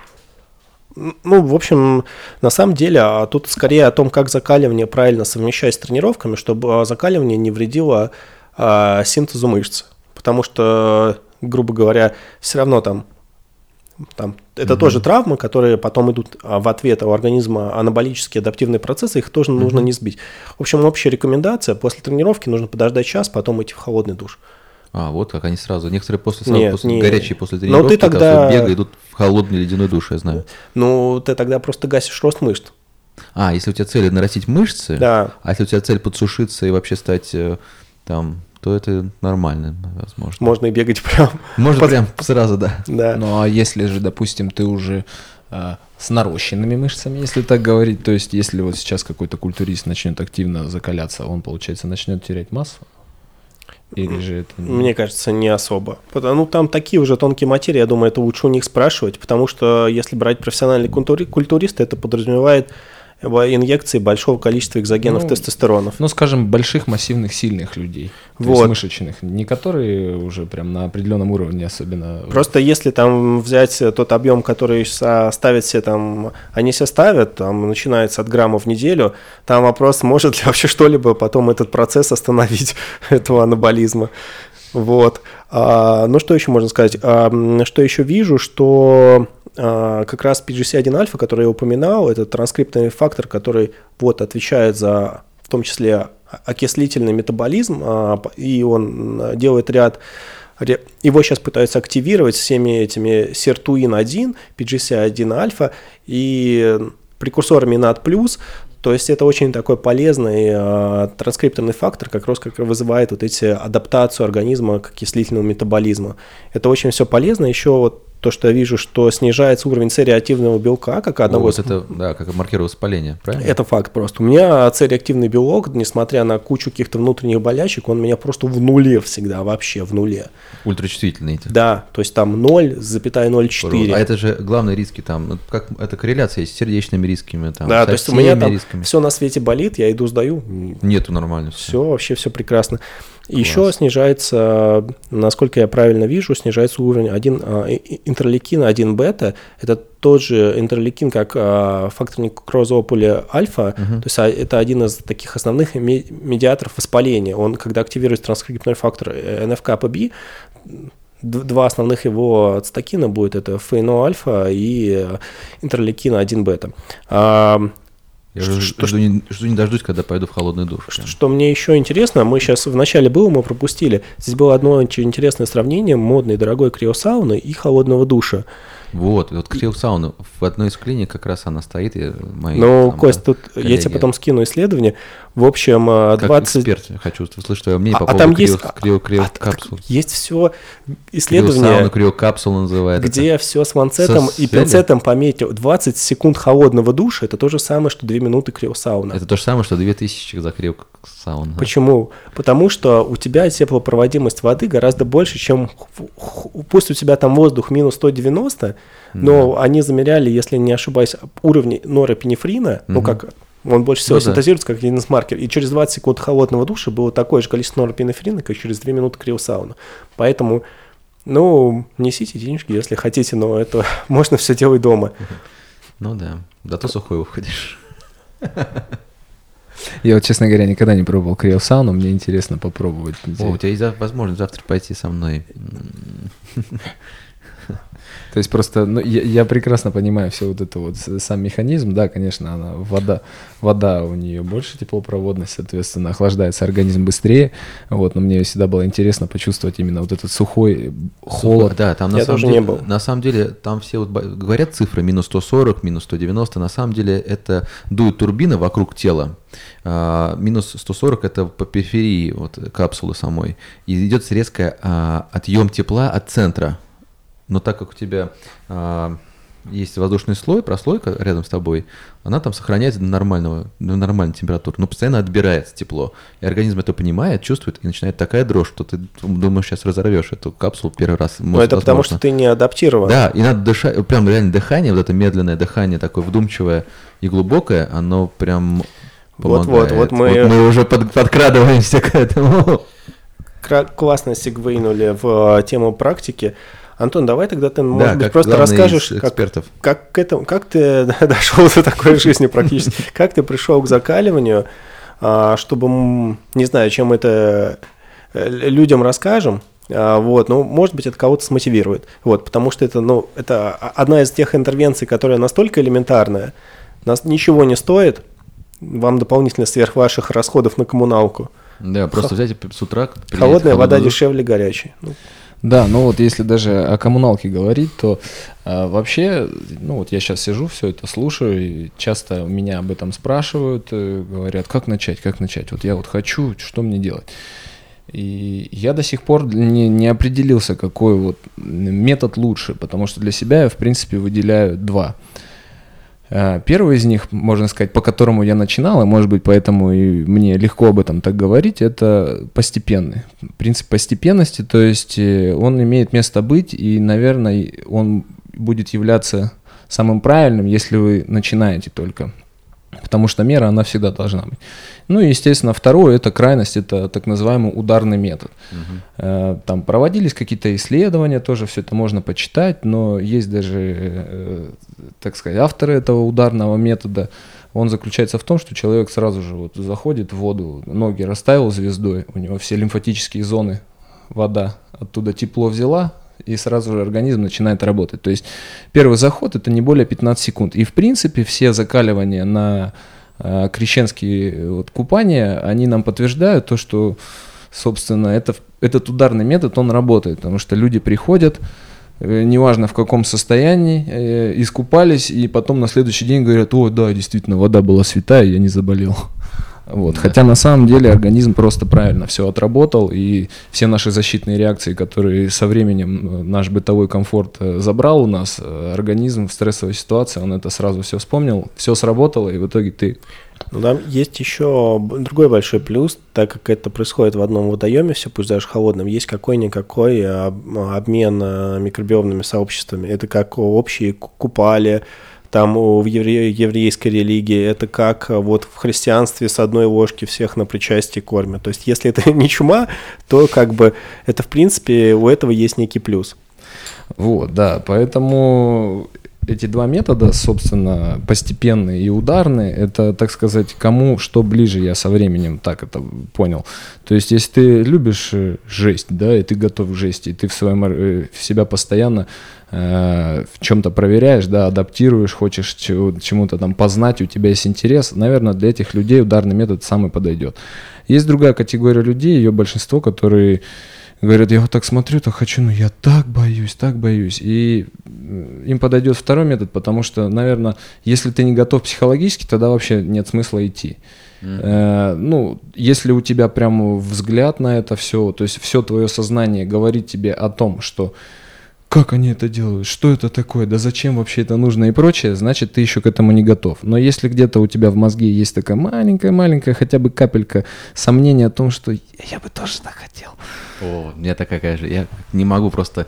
ну, в общем, на самом деле, а тут скорее о том, как закаливание правильно совмещать с тренировками, чтобы а, закаливание не вредило а, синтезу мышц. Потому что, грубо говоря, все равно там, там это угу. тоже травмы, которые потом идут а, в ответ у организма анаболические адаптивные процессы, их тоже угу. нужно не сбить. В общем, общая рекомендация, после тренировки нужно подождать час, потом идти в холодный душ. А, вот как они сразу. Некоторые после, сразу, нет, после нет. горячие после тренировки, Но ты тогда... бега идут в холодный ледяной душ, я знаю. Ну, ты тогда просто гасишь рост мышц. А, если у тебя цель нарастить мышцы, да. а если у тебя цель подсушиться и вообще стать э, там, то это нормально, возможно. Можно и бегать прям. Можно под... прям сразу, да. Да. Ну, а если же, допустим, ты уже э, с нарощенными мышцами, если так говорить, то есть если вот сейчас какой-то культурист начнет активно закаляться, он, получается, начнет терять массу? Или же это... Мне кажется, не особо. Ну, там такие уже тонкие материи, я думаю, это лучше у них спрашивать, потому что если брать профессиональный культурист, это подразумевает инъекции большого количества экзогенов ну, тестостеронов. Ну, скажем, больших, массивных, сильных людей. Вот. То есть мышечных, не которые уже прям на определенном уровне особенно. Просто если там взять тот объем, который ставят все там, они все ставят, там начинается от грамма в неделю, там вопрос, может ли вообще что-либо потом этот процесс остановить, этого анаболизма. Вот. А, ну, что еще можно сказать? А, что еще вижу, что а, как раз PGC1 альфа, который я упоминал, это транскриптный фактор, который вот отвечает за в том числе окислительный метаболизм, а, и он делает ряд его сейчас пытаются активировать всеми этими сертуин-1, PGC1 альфа и прекурсорами NAD+, то есть это очень такой полезный э, транскрипторный фактор, как раз как вызывает вот эти адаптацию организма к окислительному метаболизму. Это очень все полезно. Еще вот то, что я вижу, что снижается уровень C-реактивного белка, как одного вот это, да, как маркер воспаления, правильно? Это факт просто. У меня C-реактивный белок, несмотря на кучу каких-то внутренних болячек, он у меня просто в нуле всегда, вообще в нуле. Ультрачувствительный эти. Да, то есть там 0,04. А это же главные риски там, ну, как это корреляция есть с сердечными рисками, там, да, то есть у меня там рисками. все на свете болит, я иду сдаю. Нету нормально. Все, все вообще все прекрасно. Еще снижается, насколько я правильно вижу, снижается уровень 1 а, интерлейкина 1 бета. Это тот же интерлейкин, как а, фактор некроза опуля альфа. Угу. То есть а, это один из таких основных медиаторов воспаления. Он, когда активирует транскриптный фактор э, НФКПБ, два основных его цитокина будет это фейно альфа и э, интерлейкина 1 бета. Я что, жду, что, не, жду не дождусь, когда пойду в холодный душ. Что, что мне еще интересно, мы сейчас в начале было, мы пропустили. Здесь было одно очень интересное сравнение модной дорогой криосауны и холодного душа. Вот, вот криосауна в одной из клиник как раз она стоит. И мои, ну, там, Кость, тут коллеги. я тебе потом скину исследование. В общем, 20... Как эксперт хочу услышать твое мнение а, по а поводу там есть, крио, крио, а, капсул. Есть все исследования. Криосауна, криокапсул называется. Где все с ланцетом Со и пинцетом пометил. 20 секунд холодного душа, это то же самое, что 2 минуты криосауна. Это то же самое, что 2000 за криосауна. Почему? Потому что у тебя теплопроводимость воды гораздо больше, чем... Пусть у тебя там воздух минус 190, но да. они замеряли, если не ошибаюсь, уровни норопинефрина, угу. ну как он больше всего ну, синтезируется да. как маркеров. И через 20 секунд холодного душа было такое же количество норопинефрина, как через 2 минуты криосауна. Поэтому, ну, несите денежки, если хотите, но это можно все делать дома. Ну да, да то сухой выходишь. Я вот, честно говоря, никогда не пробовал криосауну, мне интересно попробовать. О, у тебя есть возможность завтра пойти со мной То есть просто, ну, я, я прекрасно понимаю все вот это вот, сам механизм, да, конечно, она, вода, вода у нее больше теплопроводность, соответственно, охлаждается организм быстрее, вот, но мне всегда было интересно почувствовать именно вот этот сухой холод. Да, там на Я самом тоже деле, не был. на самом деле там все вот говорят цифры минус 140, минус 190, на самом деле это дует турбина вокруг тела. А, минус 140 это по периферии вот, капсулы самой. И идет резкий а, отъем тепла от центра. Но так как у тебя а, есть воздушный слой, прослойка рядом с тобой, она там сохраняется до нормального, до нормальной температуры, но постоянно отбирается тепло. И организм это понимает, чувствует, и начинает такая дрожь, что ты думаешь, сейчас разорвешь эту капсулу первый раз. Но может, это потому, возможно. что ты не адаптирован. Да, и надо дышать, прям реально дыхание, вот это медленное дыхание, такое вдумчивое и глубокое, оно прям Вот-вот, помогает. вот мы- мы уже под- подкрадываемся к этому. Кра- Классно сегвейнули в э, тему практики. Антон, давай тогда ты, может Да, быть, просто расскажешь, как, как, к этому, как ты дошел до такой жизни практически, как ты пришел к закаливанию, а, чтобы, не знаю, чем это э, людям расскажем, а, вот, ну, может быть, это кого-то смотивирует, вот, потому что это, ну, это одна из тех интервенций, которая настолько элементарная, нас ничего не стоит, вам дополнительно сверх ваших расходов на коммуналку. Да, просто взять с утра... Холодная вода дешевле горячей. Ну, Да, ну вот если даже о коммуналке говорить, то а, вообще, ну вот я сейчас сижу, все это слушаю, и часто меня об этом спрашивают, э, говорят, как начать, как начать, вот я вот хочу, что мне делать. И я до сих пор не, не определился, какой вот метод лучше, потому что для себя я, в принципе, выделяю два. А, Первый из них, можно сказать, по которому я начинал, и, может быть, поэтому и мне легко об этом так говорить, это постепенный. Принцип постепенности, то есть э, он имеет место быть, и, наверное, он будет являться самым правильным, если вы начинаете только. Потому что мера, она всегда должна быть. Ну и, естественно, второе, это крайность, это так называемый ударный метод. Э, Там проводились какие-то исследования, тоже все это можно почитать, но есть даже, э, так сказать, авторы этого ударного метода. Он заключается в том, что человек сразу же вот заходит в воду, ноги расставил звездой, у него все лимфатические зоны, вода оттуда тепло взяла, и сразу же организм начинает работать. То есть первый заход это не более 15 секунд. И в принципе все закаливания на э, крещенские вот, купания, они нам подтверждают то, что собственно, это, этот ударный метод, он работает, потому что люди приходят, э, неважно в каком состоянии, э, искупались, и потом на следующий день говорят, о, да, действительно, вода была святая, я не заболел. Вот. Да. Хотя на самом деле организм просто правильно все отработал, и все наши защитные реакции, которые со временем э, наш бытовой комфорт э, забрал у нас, э, организм в стрессовой ситуации, он это сразу все вспомнил, все сработало, и в итоге ты Ну, там есть еще другой большой плюс, так как это происходит в одном водоеме, все пусть даже холодном, есть какой-никакой об- обмен микробиомными сообществами. Это как общие ку- купали, там в евре- еврейской религии, это как э, вот в христианстве с одной ложки всех на причастие кормят. То есть, если это не чума, то как бы это, в принципе, у этого есть некий плюс. Вот, да, поэтому эти два метода, собственно, постепенные и ударные, это, так сказать, кому что ближе, я со временем так это понял. То есть, если ты любишь э, жесть, да, и ты готов к жести, и ты в, своем, э, в себя постоянно э, в чем-то проверяешь, да, адаптируешь, хочешь чему-то там познать, у тебя есть интерес, наверное, для этих людей ударный метод самый подойдет. Есть другая категория людей, ее большинство, которые говорят, я вот так смотрю, так хочу, но я так боюсь, так боюсь. И им подойдет второй метод, потому что, наверное, если ты не готов психологически, тогда вообще нет смысла идти. Э, ну, если у тебя прям взгляд на это все, то есть все твое сознание говорит тебе о том, что как они это делают, что это такое, да зачем вообще это нужно и прочее, значит, ты еще к этому не готов. Но если где-то у тебя в мозге есть такая маленькая-маленькая хотя бы капелька сомнения о том, что я бы тоже так хотел, О, у меня такая же, я не могу просто...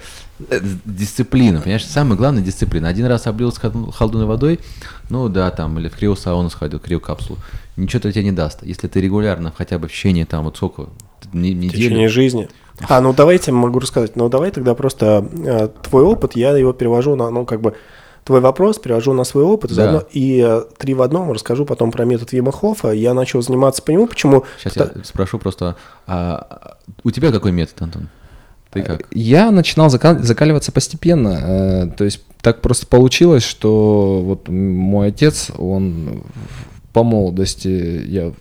э, Дисциплина, понимаешь, самое главное дисциплина. Один раз облился хол- холодной водой, ну да, там, или в криосауну сходил, криокапсулу, ничего это тебе не даст. Если ты регулярно, хотя бы в течение там вот сколько, не- В недели, течение жизни. А, ну давайте могу рассказать. Ну давай тогда просто э, твой опыт, я его перевожу на, ну как бы, твой вопрос перевожу на свой опыт, Да. заодно и э, три в одном расскажу потом про метод Вима. Я начал заниматься по нему, почему? Сейчас Пта- я спрошу просто, а у тебя какой метод, Антон? Ты как? Я начинал зака- закаливаться постепенно. э, То есть так просто получилось, что вот мой отец, он по молодости, я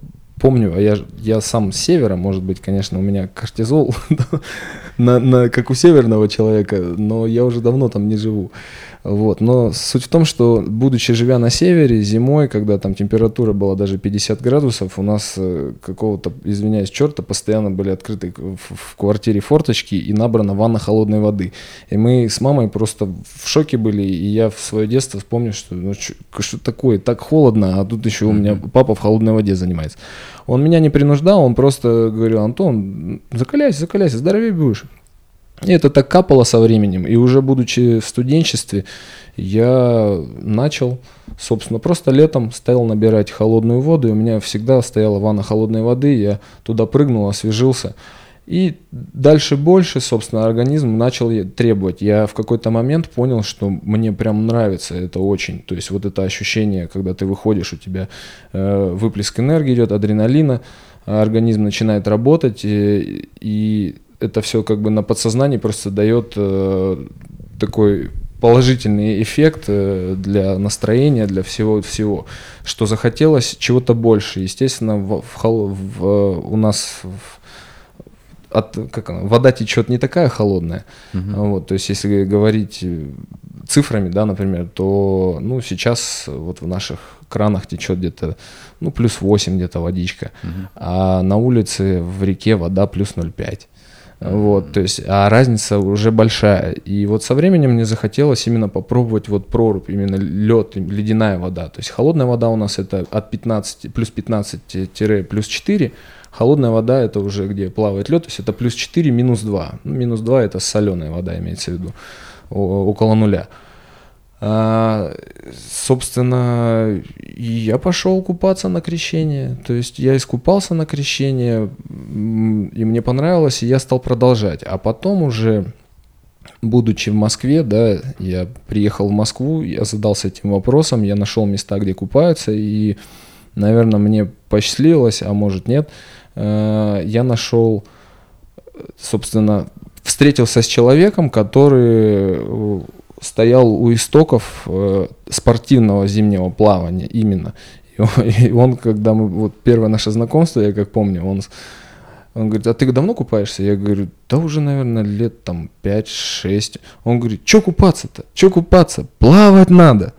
помню, а я, я сам с севера, может быть, конечно, у меня кортизол, на, на- как у северного человека, но я уже давно там не живу. Вот. Но суть в том, что, будучи живя на севере, зимой, когда там температура была даже 50 градусов, у нас э, какого-то, извиняюсь, черта, постоянно были открыты в, в квартире форточки и набрана ванна холодной воды. И мы с мамой просто в шоке были, и я в свое детство вспомнил, что ну, чё- что такое, так холодно, а тут еще у меня папа в холодной воде занимается. Он меня не принуждал, он просто говорил, Антон, закаляйся, закаляйся, здоровее будешь. И это так капало со временем. И уже будучи в студенчестве, я начал, собственно, просто летом стал набирать холодную воду. И у меня всегда стояла ванна холодной воды. Я туда прыгнул, освежился. И дальше больше, собственно, организм начал требовать. Я в какой-то момент понял, что мне прям нравится это очень. То есть вот это ощущение, когда ты выходишь, у тебя э, выплеск энергии идет, адреналина, а организм начинает работать, и, и это все как бы на подсознании просто дает э, такой положительный эффект э, для настроения, для всего всего, что захотелось чего-то больше. Естественно, в, в в, э, у нас в- от, как она, вода течет не такая холодная. Вот, то есть, если говорить э, цифрами, да, например, то ну, сейчас вот в наших кранах течет где-то ну, плюс 8 где-то водичка, а на улице в реке вода плюс 0,5. Вот, то есть, а разница уже большая. И вот со временем мне захотелось именно попробовать вот прорубь, именно лед, ледяная вода. То есть холодная вода у нас это от 15, плюс 15 плюс 4, холодная вода это уже где плавает лед, то есть это плюс 4, минус 2. Ну, минус 2 это соленая вода имеется в виду, около нуля. А, собственно, я пошел купаться на крещение. То есть я искупался на крещение, и мне понравилось, и я стал продолжать. А потом уже, будучи в Москве, да, я приехал в Москву, я задался этим вопросом, я нашел места, где купаются, и, наверное, мне посчастливилось, а может нет, э, я нашел, собственно, встретился с человеком, который э, стоял у истоков э, спортивного зимнего плавания именно. И он, и он, когда мы, вот первое наше знакомство, я как помню, он, он говорит, а ты давно купаешься? Я говорю, да уже, наверное, лет там 5-6. Он говорит, что купаться-то? Что купаться? Плавать надо.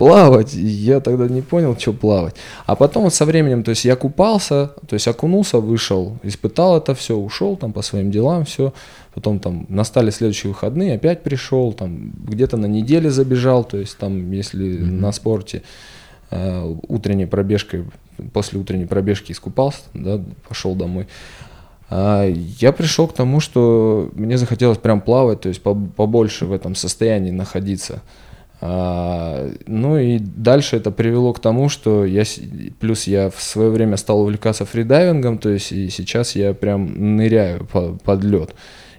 Плавать. Я тогда не понял, что плавать. А потом со временем, то есть я купался, то есть окунулся, вышел, испытал это все, ушел там по своим делам, все. Потом там настали следующие выходные, опять пришел, там где-то на неделе забежал, то есть там, если на спорте э, утренней пробежкой, после утренней пробежки искупался, да, пошел домой. А, Я пришел к тому, что мне захотелось прям плавать, то есть поб- побольше в этом состоянии находиться. А, Ну и дальше это привело к тому, что я, плюс я в свое время стал увлекаться фридайвингом, то есть и сейчас я прям ныряю по- под лед.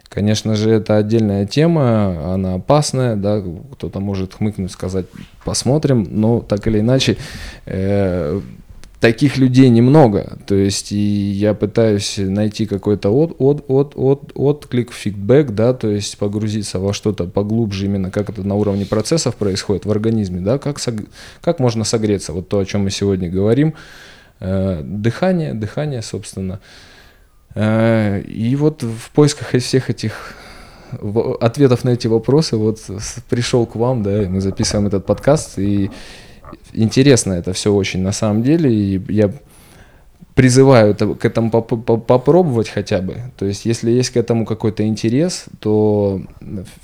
Конечно же, это отдельная тема, она опасная, да, кто-то может хмыкнуть, сказать, посмотрим, но так или иначе, э, таких людей немного, то есть и я пытаюсь найти какой-то от, от, от, от, отклик, фидбэк, да, то есть погрузиться во что-то поглубже, именно как это на уровне процессов происходит в организме, да, как, сог- как можно согреться, вот то, о чем мы сегодня говорим, Э, дыхание, дыхание, собственно, Э, И вот в поисках из всех этих ответов на эти вопросы вот пришел к вам, да, мы записываем этот подкаст, и интересно это все очень на самом деле, и я призываю это- к этому поп- поп- попробовать хотя бы. То есть, если есть к этому какой-то интерес, то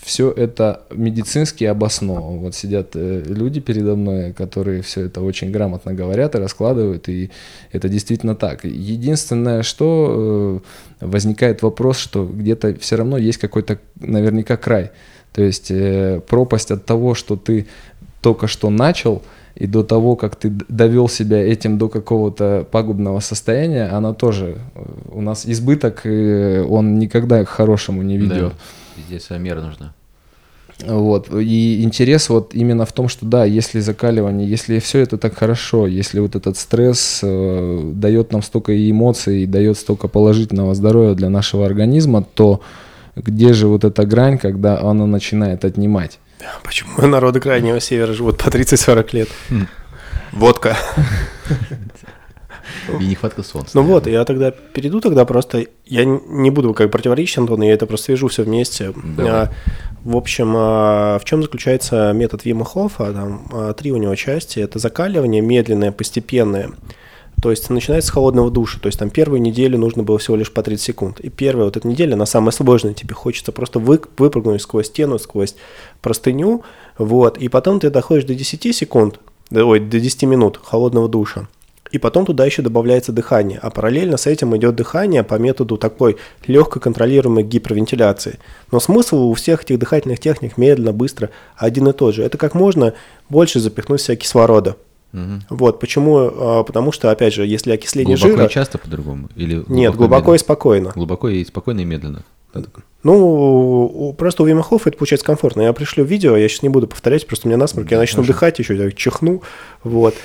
все это медицински обосновано. Вот сидят э, люди передо мной, которые все это очень грамотно говорят и раскладывают, и это действительно так. Единственное, что э, возникает вопрос, что где-то все равно есть какой-то наверняка край. То есть э, пропасть от того, что ты только что начал, и до того, как ты довел себя этим до какого-то пагубного состояния, она тоже э, у нас избыток, и он никогда к хорошему не ведет. Да. Здесь своя мера нужна. Вот. И интерес вот именно в том, что да, если закаливание, если все это так хорошо, если вот этот стресс э, дает нам столько эмоций, и дает столько положительного здоровья для нашего организма, то где же вот эта грань, когда она начинает отнимать? Почему народы Крайнего Севера живут по 30-40 лет? Хм. Водка. И нехватка солнца. Ну вот, я тогда перейду тогда просто, я не буду как противоречить Антону, я это просто свяжу все вместе. А, В общем, а, в чем заключается метод Вима Хофа? Там а, три у него части. Это закаливание медленное, постепенное. То есть начинается с холодного душа. То есть там первую неделю нужно было всего лишь по 30 секунд. И первая вот эта неделя, она самая сложная. Тебе хочется просто вы, выпрыгнуть сквозь стену, сквозь простыню. Вот. И потом ты доходишь до 10 секунд, да, ой, до 10 минут холодного душа. И потом туда еще добавляется дыхание. А параллельно с этим идет дыхание по методу такой легко контролируемой гипервентиляции. Но смысл у всех этих дыхательных техник медленно, быстро один и тот же. Это как можно больше запихнуть себя кислорода. Мгм. Вот почему, а, потому что, опять же, если окисление Глубоко жира... и часто по-другому? Или Нет, глубоко и медленно? спокойно. Глубоко и спокойно и медленно. Ну, просто у Вима Хоффа это получается комфортно. Я пришлю видео, я сейчас не буду повторять, просто у меня насморк, я начну дыхать еще, я чихну, вот.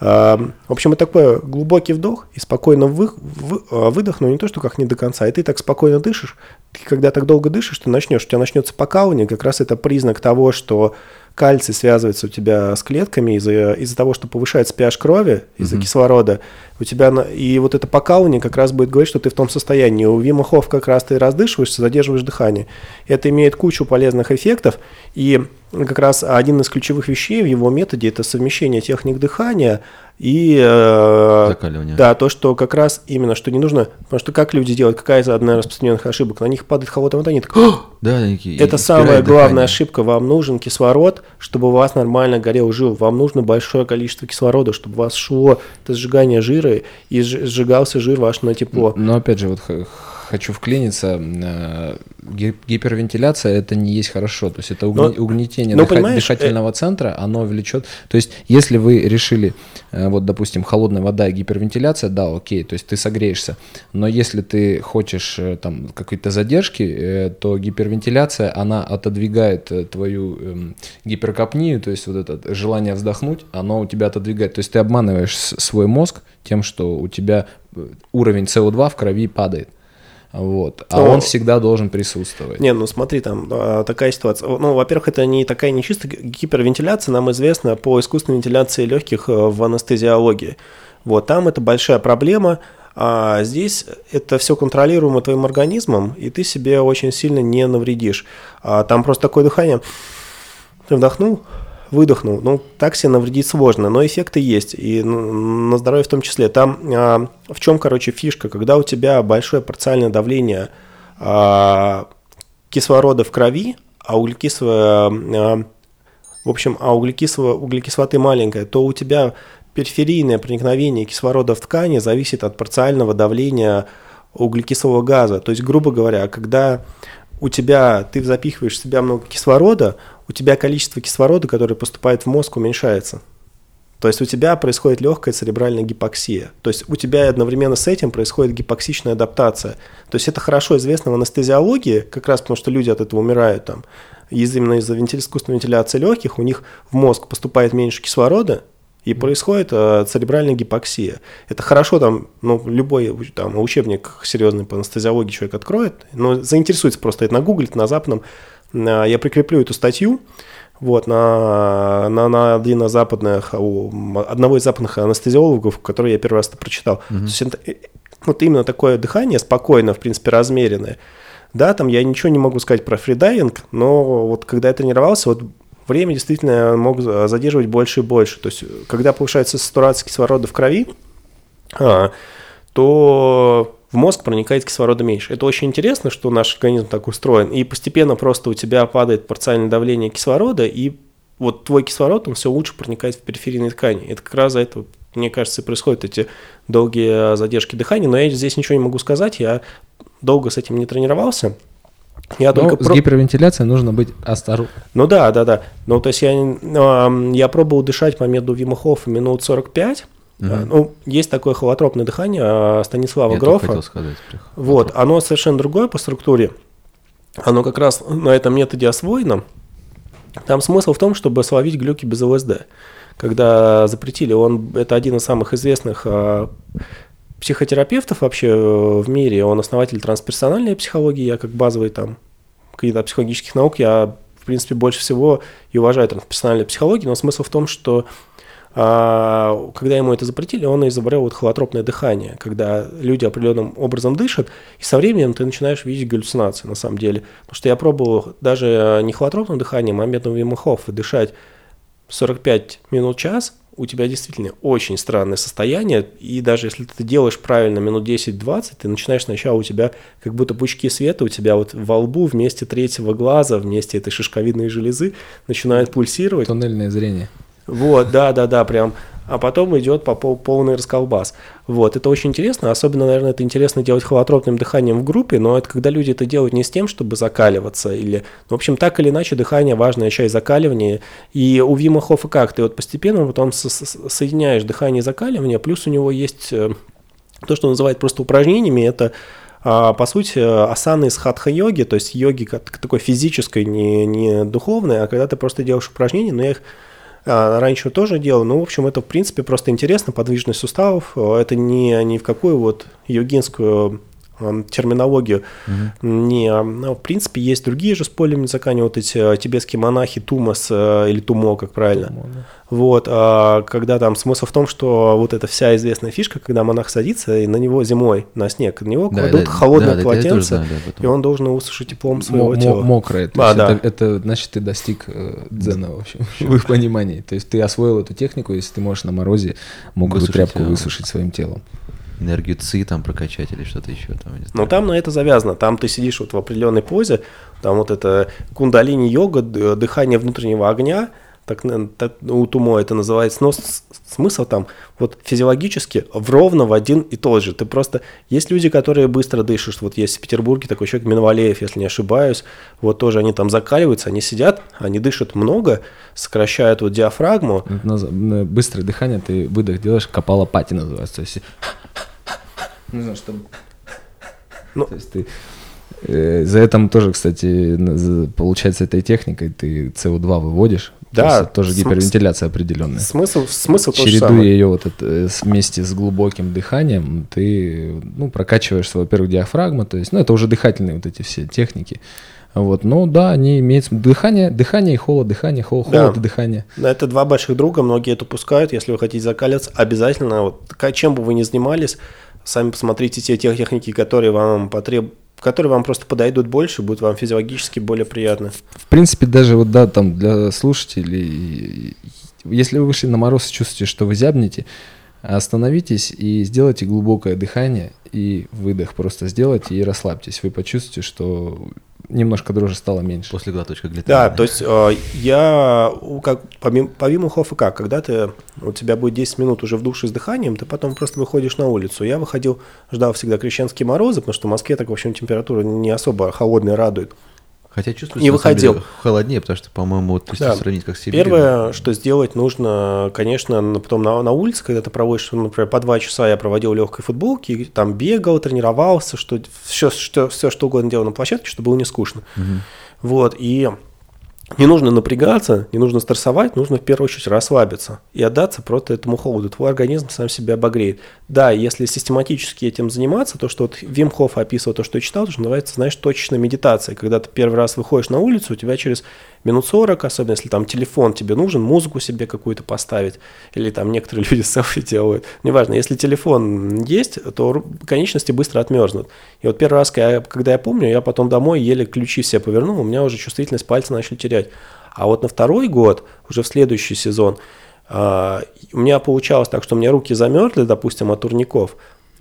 В общем, это такой глубокий вдох и спокойно вы, вы- а, выдох, но не то, что как не до конца. И ты так спокойно дышишь. Ты когда так долго дышишь, ты начнешь, у тебя начнется покалывание, как раз это признак того, что кальций связывается у тебя с клетками из-за из того, что повышается pH крови, из-за кислорода. У тебя и вот это покалывание как раз будет говорить, что ты в том состоянии. У Вима Хофф как раз ты раздышиваешься, задерживаешь дыхание. Это имеет кучу полезных эффектов, и как раз один из ключевых вещей в его методе это совмещение техник дыхания и э, Закаливание. да, то, что как раз именно, что не нужно, потому что как люди делают, какая из одна из распространенных ошибок, на них падает холодная вода, они так! Да, это самая главная дыхания. ошибка, вам нужен кислород, чтобы у вас нормально горел жир, вам нужно большое количество кислорода, чтобы у вас шло это сжигание жира и сж- сжигался жир ваш на тепло. Но опять же, вот хочу вклиниться, э, гипервентиляция это не есть хорошо, то есть это угни- Но- угнетение но дыха- дыхательного центра, оно влечет, то есть если вы решили, э, вот допустим, холодная вода и гипервентиляция, да, окей, то есть ты согреешься, но если ты хочешь э, там какой-то задержки, э, то гипервентиляция, она отодвигает э, твою эм, гиперкапнию, то есть вот это желание вздохнуть, оно у тебя отодвигает, то есть ты обманываешь свой мозг тем, что у тебя э, уровень СО2 в крови падает. Вот. А Но- он всегда должен присутствовать. Не, ну смотри, там а, такая ситуация. Ну, во-первых, это не такая не чисто гипервентиляция, нам известно по искусственной вентиляции легких э, в анестезиологии. Вот там это большая проблема. А здесь это все контролируемо твоим организмом, и ты себе очень сильно не навредишь. А там просто такое дыхание. Ты вдохнул, выдохнул. Ну, так себе навредить сложно, но эффекты есть, и на здоровье в том числе. Там а, в чем, короче, фишка? Когда у тебя большое парциальное давление а, кислорода в крови, а углекислого, а, в общем, а углекислого, углекислоты маленькая, то у тебя периферийное проникновение кислорода в ткани зависит от парциального давления углекислого газа. То есть, грубо говоря, когда у тебя, ты запихиваешь в себя много кислорода, у тебя количество кислорода, которое поступает в мозг, уменьшается. То есть у тебя происходит легкая церебральная гипоксия. То есть у тебя одновременно с этим происходит гипоксичная адаптация. То есть это хорошо известно в анестезиологии, как раз потому что люди от этого умирают там. Именно из-за искусственной вентиляции легких у них в мозг поступает меньше кислорода, и происходит э, церебральная гипоксия. Это хорошо, там, ну, любой там, учебник серьезный по анестезиологии человек откроет, но заинтересуется просто это нагуглит на западном. Э, Я прикреплю эту статью, вот, на, на, на один из западных, у одного из западных анестезиологов, который я первый раз это прочитал. То есть это, э, вот именно такое дыхание спокойно, в принципе, размеренное. Да, там я ничего не могу сказать про фридайвинг, но вот когда я тренировался, вот время действительно мог за- задерживать больше и больше. То есть, когда повышается сатурация кислорода в крови, а, то в мозг проникает кислорода меньше. Это очень интересно, что наш организм так устроен. И постепенно просто у тебя падает парциальное давление кислорода, и вот твой кислород, он все лучше проникает в периферийные ткани. Это как раз за это, мне кажется, и происходят эти долгие задержки дыхания. Но я здесь ничего не могу сказать, я долго с этим не тренировался. Я Но только с про- гипервентиляцией нужно быть осторожным. ну да, да, да. Ну, то есть я, я пробовал дышать по методу Вима Хоффа минут 45. А, Ну, есть такое холотропное дыхание а, Станислава Я Грофа. хотел сказать. Вот, оно совершенно другое по структуре. Оно как раз на этом методе освоено. Там смысл в том, чтобы словить глюки без ЛСД. Когда запретили, он это один из самых известных а, психотерапевтов вообще э, в мире. Он основатель трансперсональной психологии, я как базовый там кандидат психологических наук, я, в принципе, больше всего и уважаю там персональную психологию, но смысл в том, что когда ему это запретили, он изобрел вот холотропное дыхание, когда люди определенным образом дышат, и со временем ты начинаешь видеть галлюцинации на самом деле. Потому что я пробовал даже не холотропным дыханием, а методом Вимахов дышать 45 минут час, у тебя действительно очень странное состояние, и даже если ты делаешь правильно минут 10-20, ты начинаешь сначала у тебя как будто пучки света, у тебя вот во лбу вместе третьего глаза, вместе этой шишковидной железы начинают пульсировать. Туннельное зрение. Вот, да, да, да, прям. А потом идет по пол, полный расколбас. Вот, это очень интересно. Особенно, наверное, это интересно делать холотропным дыханием в группе, но это когда люди это делают не с тем, чтобы закаливаться. Или, ну, в общем, так или иначе, дыхание важная часть закаливания. И у Вима Хоффа как? Ты вот постепенно потом со соединяешь дыхание и закаливание, плюс у него есть э, то, что называют просто упражнениями, это а, по сути, асаны из хатха-йоги, то есть йоги такой физической, не, не духовной, а когда ты просто делаешь упражнения, но я их раньше тоже делал. Ну, в общем, это, в принципе, просто интересно, подвижность суставов. Это не ни в какую вот йогинскую терминологию. Угу. Не, ну, в принципе, есть другие же с полем языкания, вот эти э, тибетские монахи, тумас э, или тумо, как правильно. Тумо, да. Вот, а, когда там смысл в том, что вот эта вся известная фишка, когда монах садится, и на него зимой, на снег, на него да, кладут да, холодное да, полотенце, знаю, да, и он должен высушить теплом своего тела. Мокрое, то а, есть да. это, это значит, ты достиг э, дзена, в общем, в их понимании. То есть ты освоил эту технику, если ты можешь на морозе мокрую тряпку высушить своим телом энергию ЦИ там прокачать или что-то еще там. Ну там на это завязано. Там ты сидишь вот в определенной позе, там вот это кундалини йога, дыхание внутреннего огня, так, так у Тумо это называется, но смысл там вот физиологически в ровно в один и тот же. Ты просто... Есть люди, которые быстро дышат, вот есть в Петербурге такой человек Минвалеев, если не ошибаюсь, вот тоже они там закаливаются, они сидят, они дышат много, сокращают вот диафрагму. Быстрое дыхание, ты выдох делаешь, капала пати называется, то есть... Не знаю, что... Ну, то есть ты э, за этим тоже, кстати, получается этой техникой ты СО2 выводишь, да, то тоже гипервентиляция определенная. Смысл, смысл Чередуя ее вот это, э, вместе с глубоким дыханием, ты ну, прокачиваешь, во-первых, диафрагму, то есть, ну, это уже дыхательные вот эти все техники. Вот, но да, они имеют дыхание, дыхание и холод, дыхание, холод, да. холод и дыхание. Это два больших друга, многие это пускают. Если вы хотите закаляться, обязательно, вот, чем бы вы ни занимались, сами посмотрите те техники, которые вам потребуют которые вам просто подойдут больше, будут вам физиологически более приятны. В принципе, даже вот, да, там для слушателей, если вы вышли на мороз и чувствуете, что вы зябнете, остановитесь и сделайте глубокое дыхание и выдох просто сделайте и расслабьтесь. Вы почувствуете, что немножко дрожи стало меньше. После глоточка глитамина. Да, то есть э, я, как, помимо, помимо ХОФК, когда ты, у тебя будет 10 минут уже в душе с дыханием, ты потом просто выходишь на улицу. Я выходил, ждал всегда крещенские морозы, потому что в Москве так, в общем, температура не особо холодная радует. Хотя чувствую, не выходил. Деле, холоднее, потому что, по-моему, вот, если да. сравнить как Сибирь. Первое, что сделать нужно, конечно, потом на, на улице, когда ты проводишь, например, по два часа я проводил легкой футболки, там бегал, тренировался, что все, что, все, что угодно делал на площадке, чтобы было не скучно. Угу. Вот, и не нужно напрягаться, не нужно стрессовать, нужно в первую очередь расслабиться и отдаться просто этому холоду. Твой организм сам себя обогреет. Да, если систематически этим заниматься, то, что вот Вим Хофф описывал, то, что я читал, то, что называется, знаешь, точечная медитация. Когда ты первый раз выходишь на улицу, у тебя через минут 40, особенно если там телефон тебе нужен, музыку себе какую-то поставить, или там некоторые люди селфи делают. Неважно, если телефон есть, то конечности быстро отмерзнут. И вот первый раз, когда я, помню, я потом домой еле ключи все повернул, у меня уже чувствительность пальца начали терять. А вот на второй год, уже в следующий сезон, Uh, у меня получалось так, что у меня руки замерзли, допустим, от турников.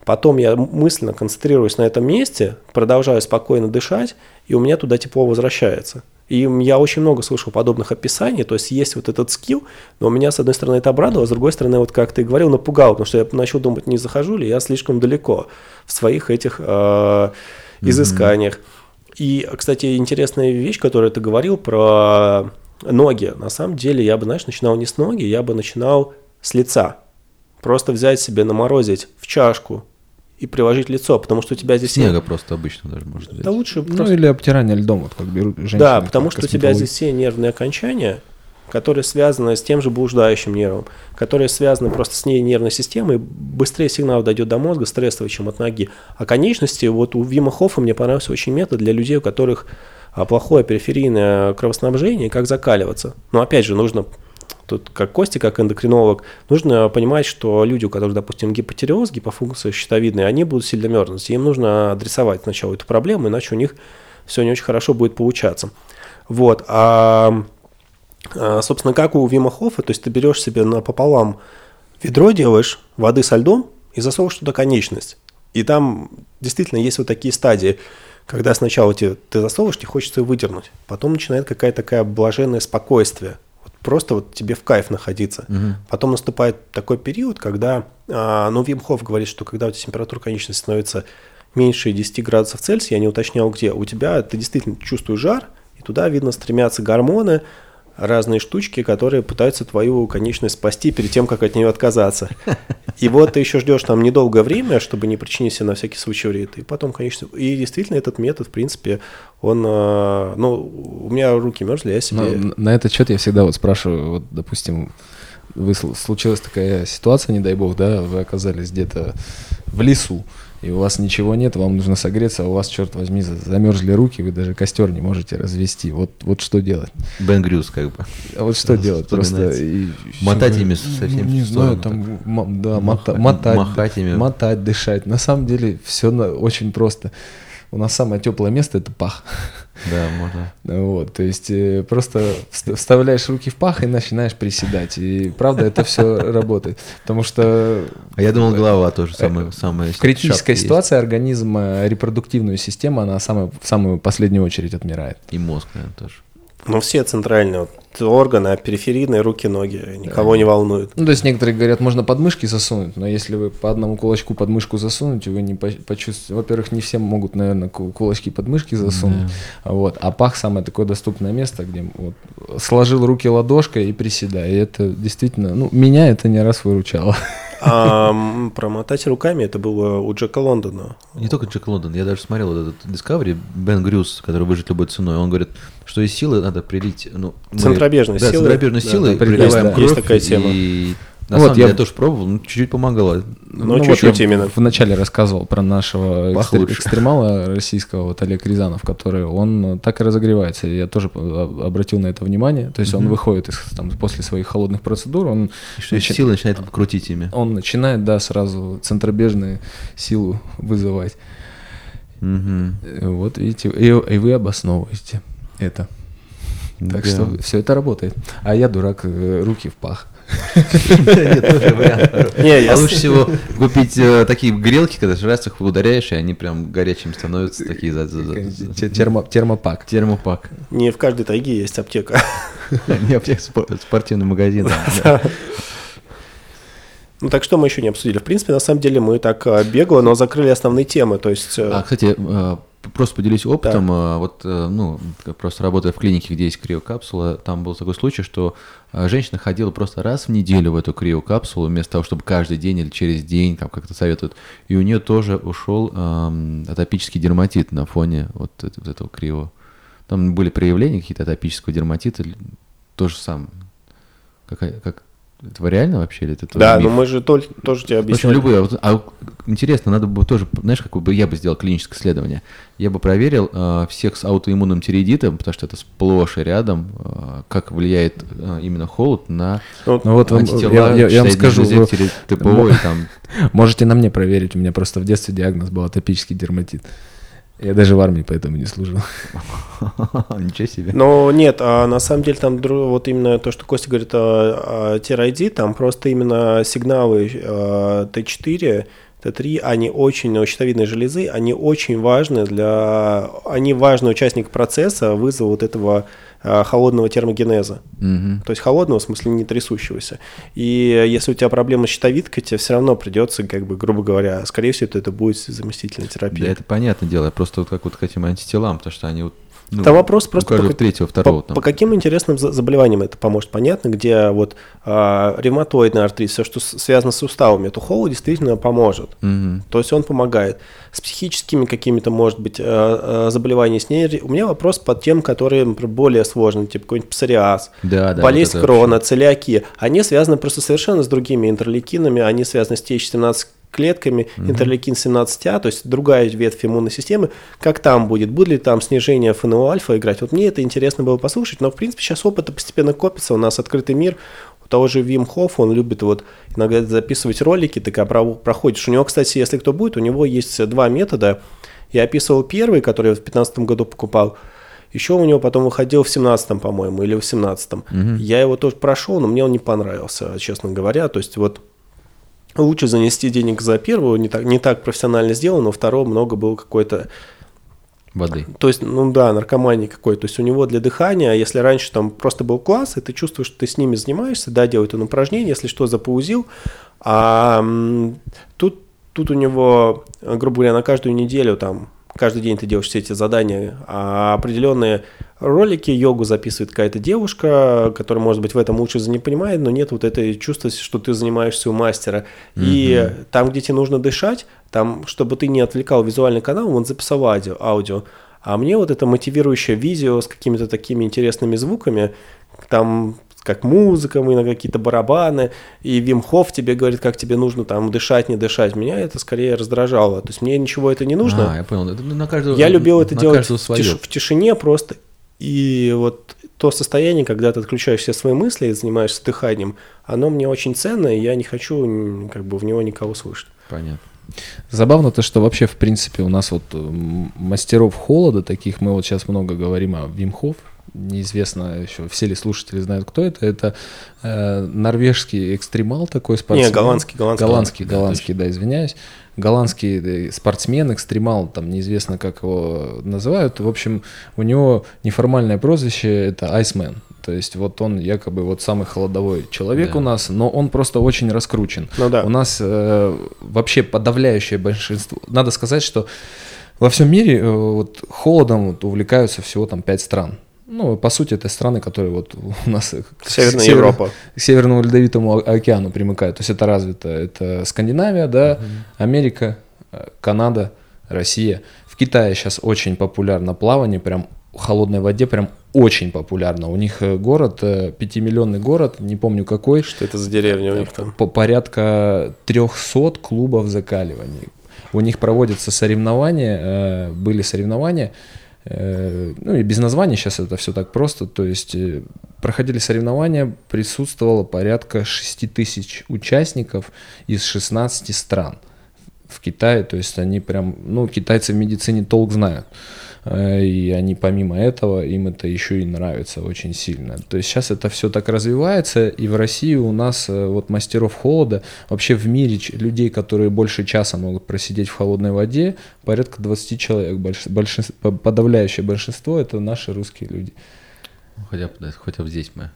Потом я мысленно концентрируюсь на этом месте, продолжаю спокойно дышать, и у меня туда тепло возвращается. И я очень много слышал подобных описаний, то есть есть вот этот скилл, но меня, с одной стороны, это обрадовало, с другой стороны, вот как ты говорил, напугал, потому что я начал думать, не захожу ли я слишком далеко в своих этих э, изысканиях. Mm-hmm. И, кстати, интересная вещь, которую ты говорил про ноги. На самом деле, я бы, знаешь, начинал не с ноги, я бы начинал с лица. Просто взять себе, наморозить в чашку и приложить лицо, потому что у тебя здесь... Снега просто обычно даже может быть. Да лучше Ну просто... или обтирание льдом, вот как берут женщины. Да, потому что у тебя здесь все нервные окончания, которые связаны с тем же блуждающим нервом, которые связаны просто с ней нервной системой, быстрее сигнал дойдет до мозга, стрессовый, чем от ноги. А конечности, вот у Вима Хоффа мне понравился очень метод для людей, у которых а, плохое периферийное кровоснабжение, как закаливаться. Но опять же, нужно тут как Кости, как эндокринолог, нужно понимать, что люди, у которых, допустим, гипотереоз, гипофункция щитовидная, они будут сильно мерзнуть. Им нужно адресовать сначала эту проблему, иначе у них все не очень хорошо будет получаться. Вот. А, а собственно, как у Вима Хоффа, то есть ты берешь себе напополам ведро делаешь, воды со льдом и засовываешь туда конечность. И там действительно есть вот такие стадии, когда сначала тебе, ты засовываешь, тебе хочется ее выдернуть. Потом начинает какая-то такая блаженное спокойствие просто вот тебе в кайф находиться. Угу. Потом наступает такой период, когда, а, ну, Вим Хофф говорит, что когда у тебя температура конечности становится меньше 10 градусов Цельсия, я не уточнял где, у тебя ты действительно чувствуешь жар, и туда, видно, стремятся гормоны, разные штучки, которые пытаются твою конечность спасти перед тем, как от нее отказаться. И вот ты еще ждешь там недолгое время, чтобы не причинить себе на всякий случай вред. И потом, конечно, и действительно этот метод, в принципе, он, э, ну, у меня руки мерзли, я себе... На, на этот счет я всегда вот спрашиваю, вот, допустим, вы, случилась такая ситуация, не дай бог, да, вы оказались где-то в лесу, и у вас ничего нет, вам нужно согреться, а у вас, черт возьми, замерзли руки, вы даже костер не можете развести. Вот, вот что делать? Бен Грюс, как бы. А вот что делать? Просто и, мотать ими совсем. Не знаю, там, да, мота, мотать, махать ими. мотать, дышать. На самом деле все очень просто. У нас самое теплое место это пах. Да, можно. Вот, то есть э, просто вставляешь руки в пах и начинаешь приседать. И правда это все работает. Потому что... А я думал, голова тоже самая... самая критическая ситуация организма, репродуктивную систему, она самая, в самую последнюю очередь отмирает. И мозг, наверное, тоже. Ну, все центральные вот, органы, а периферийные руки, ноги никого да. не волнуют. Ну, то есть некоторые говорят, можно подмышки засунуть, но если вы по одному кулачку подмышку засунете, вы не почувствуете. Во-первых, не все могут, наверное, кулачки подмышки засунуть. Да. Вот. А пах самое такое доступное место, где вот, сложил руки ладошкой и приседай. И это действительно, ну, меня это не раз выручало. А промотать руками это было у Джека Лондона. Не только Джек Лондон, я даже смотрел этот Discovery, Бен Грюс, который выжить любой ценой, он говорит, что из силы надо прилить... Ну, мы, центробежной да, силы. центробежной силы да, приливаем есть, кровь. Есть такая тема. И на вот самом деле я тоже пробовал, ну, чуть-чуть помогало. Ну, ну чуть-чуть вот именно. Вначале рассказывал про нашего экстр... экстремала российского, вот Олег Рязанов, который, он так и разогревается. Я тоже обратил на это внимание. То есть mm-hmm. он выходит из, там, после своих холодных процедур, он... И что нач... силы начинает крутить ими. Он начинает, да, сразу центробежную силу вызывать. Mm-hmm. Вот видите, и, и вы обосновываете это. Так да. что все это работает. А я дурак, э, руки в пах. А лучше всего купить э, такие грелки, когда раз их ударяешь, и они прям горячими становятся, такие термопак. Термопак. Не в каждой тайге есть аптека. Не аптека, спортивный магазин. Ну так что мы еще не обсудили? В принципе, на самом деле мы так э, бегло, но закрыли основные темы. То есть... А, кстати, просто поделюсь опытом. Да. Вот, ну, просто работая в клинике, где есть криокапсула, там был такой случай, что а женщина ходила просто раз в неделю в эту криокапсулу, вместо того, чтобы каждый день или через день, как как-то советуют. И у нее тоже ушел эм, атопический дерматит на фоне вот, вот этого крио. Там были проявления какие-то атопического дерматита, то же самое. Какая, как, это реально вообще или это тоже Да, миф? но мы же тоже, тоже тебе объясняем. В общем, любые. А, интересно, надо бы тоже, знаешь, как бы я бы сделал клиническое исследование. Я бы проверил э, всех с аутоиммунным тиреидитом, потому что это сплошь и рядом, э, как влияет э, именно холод на ну, ну, вот антитела, я, я, я вам скажу, вы, ТПО и там. Можете на мне проверить, у меня просто в детстве диагноз был атопический дерматит. Я даже в армии поэтому не служил. Ничего себе. Но нет, а на самом деле там вот именно то, что Костя говорит о, о TRID, там просто именно сигналы Т4, Т3, они очень, у щитовидной железы, они очень важны для, они важный участник процесса вызова вот этого холодного термогенеза. Угу. То есть холодного, в смысле не трясущегося. И если у тебя проблема с щитовидкой, тебе все равно придется, как бы, грубо говоря, скорее всего, это, будет заместительная терапия. Да, это понятное дело. Я просто вот как вот к этим антителам, потому что они вот Ну, Там вопрос просто каждого по, третьего, второго по, там. по каким интересным за- заболеваниям это поможет. Понятно, где вот а, ревматоидный артрит, все, что связано с суставами, это холод действительно поможет. Мгм. То есть он помогает. С психическими какими-то, может быть, э, э, заболеваниями с ней. У меня вопрос по тем, которые например, более сложные, типа какой-нибудь псориаз, Да, да. болезнь вот крона, целиакия. Они связаны просто совершенно с другими интерлейкинами, они связаны с TH17 клетками, интерлейкин 17А, то есть другая ветвь иммунной системы. Как там будет? Будет ли там снижение ФНО-альфа играть? Вот мне это интересно было послушать, но в принципе сейчас опыт постепенно копится, у нас открытый мир, у того же Вим Хофф, он любит вот иногда записывать ролики, ты проходишь. У него, кстати, если кто будет, у него есть два метода. Я описывал первый, который я в 2015 году покупал. Еще у него потом выходил в 17 по-моему, или в 18 Я его тоже прошел, но мне он не понравился, честно говоря. То есть вот лучше занести денег за первого, не так, не так профессионально сделано, но второго много было какой-то Воды. то есть, ну да, наркомании какой. То есть у него для дыхания, если раньше там просто был класс, и ты чувствуешь, что ты с ними занимаешься, да, делает он упражнение, если что, запаузил. А тут, тут у него, грубо говоря, на каждую неделю там каждый день ты делаешь все эти задания, а определенные ролики, йогу записывает какая-то девушка, которая, может быть, в этом лучше не понимает, но нет вот этой чувства, что ты занимаешься у мастера. И там, где тебе нужно дышать, там, чтобы ты не отвлекал визуальный канал, он записал аудио, аудио. А мне вот это мотивирующее видео с какими-то такими интересными звуками, там как музыка, на какие-то барабаны, и Вим Хофф тебе говорит, как тебе нужно там дышать, не дышать. Меня это скорее раздражало. То есть мне ничего это не нужно. А, я понял. Это на каждого, Я любил это делать в, тиш- в тишине просто. И вот то состояние, когда ты отключаешь все свои мысли и занимаешься дыханием, оно мне очень ценно, и я не хочу как бы в него никого слышать. Понятно. Забавно то, что вообще, в принципе, у нас вот м, мастеров холода, таких мы вот сейчас много говорим о Вимхов, неизвестно еще, все ли слушатели знают, кто это. Это э, норвежский экстремал такой спортсмен. Не, голландский, голландский. Голландский, Да, голландский, да, извиняюсь. Голландский э, спортсмен, экстремал, там неизвестно, как его называют. В общем, у него неформальное прозвище – это Iceman. То есть вот он якобы вот самый холодовой человек Да. у нас, но он просто очень раскручен. Ну да. У нас э, вообще подавляющее большинство. Надо сказать, что во всем мире э, вот, холодом вот, увлекаются всего там пять стран. Ну, по сути, это страны, которые вот у нас э, к Северная северу- Европа. к Северному Ледовитому океану примыкают. То есть это развито. Это Скандинавия, да, Америка, э, Канада, Россия. В Китае сейчас очень популярно плавание, прям в холодной воде прям очень популярно. У них э, город, э, пятимиллионный город, не помню какой, Что это за деревня у них там? по порядка 300 клубов закаливаний. У них проводятся соревнования, были соревнования, ну и без названия сейчас это все так просто, то есть э, проходили соревнования, присутствовало порядка 6 тысяч участников из 16 стран в Китае, то есть они прям, ну китайцы в медицине толк знают. Э, И они помимо этого, им это еще и нравится очень сильно. То есть сейчас это все так развивается, и в России у нас э, вот мастеров холода, вообще в мире людей, которые больше часа могут просидеть в холодной воде, порядка 20 человек. Больш- большинство- по- подавляющее большинство это наши русские люди. Ну, Хотя бы, хотя бы здесь мы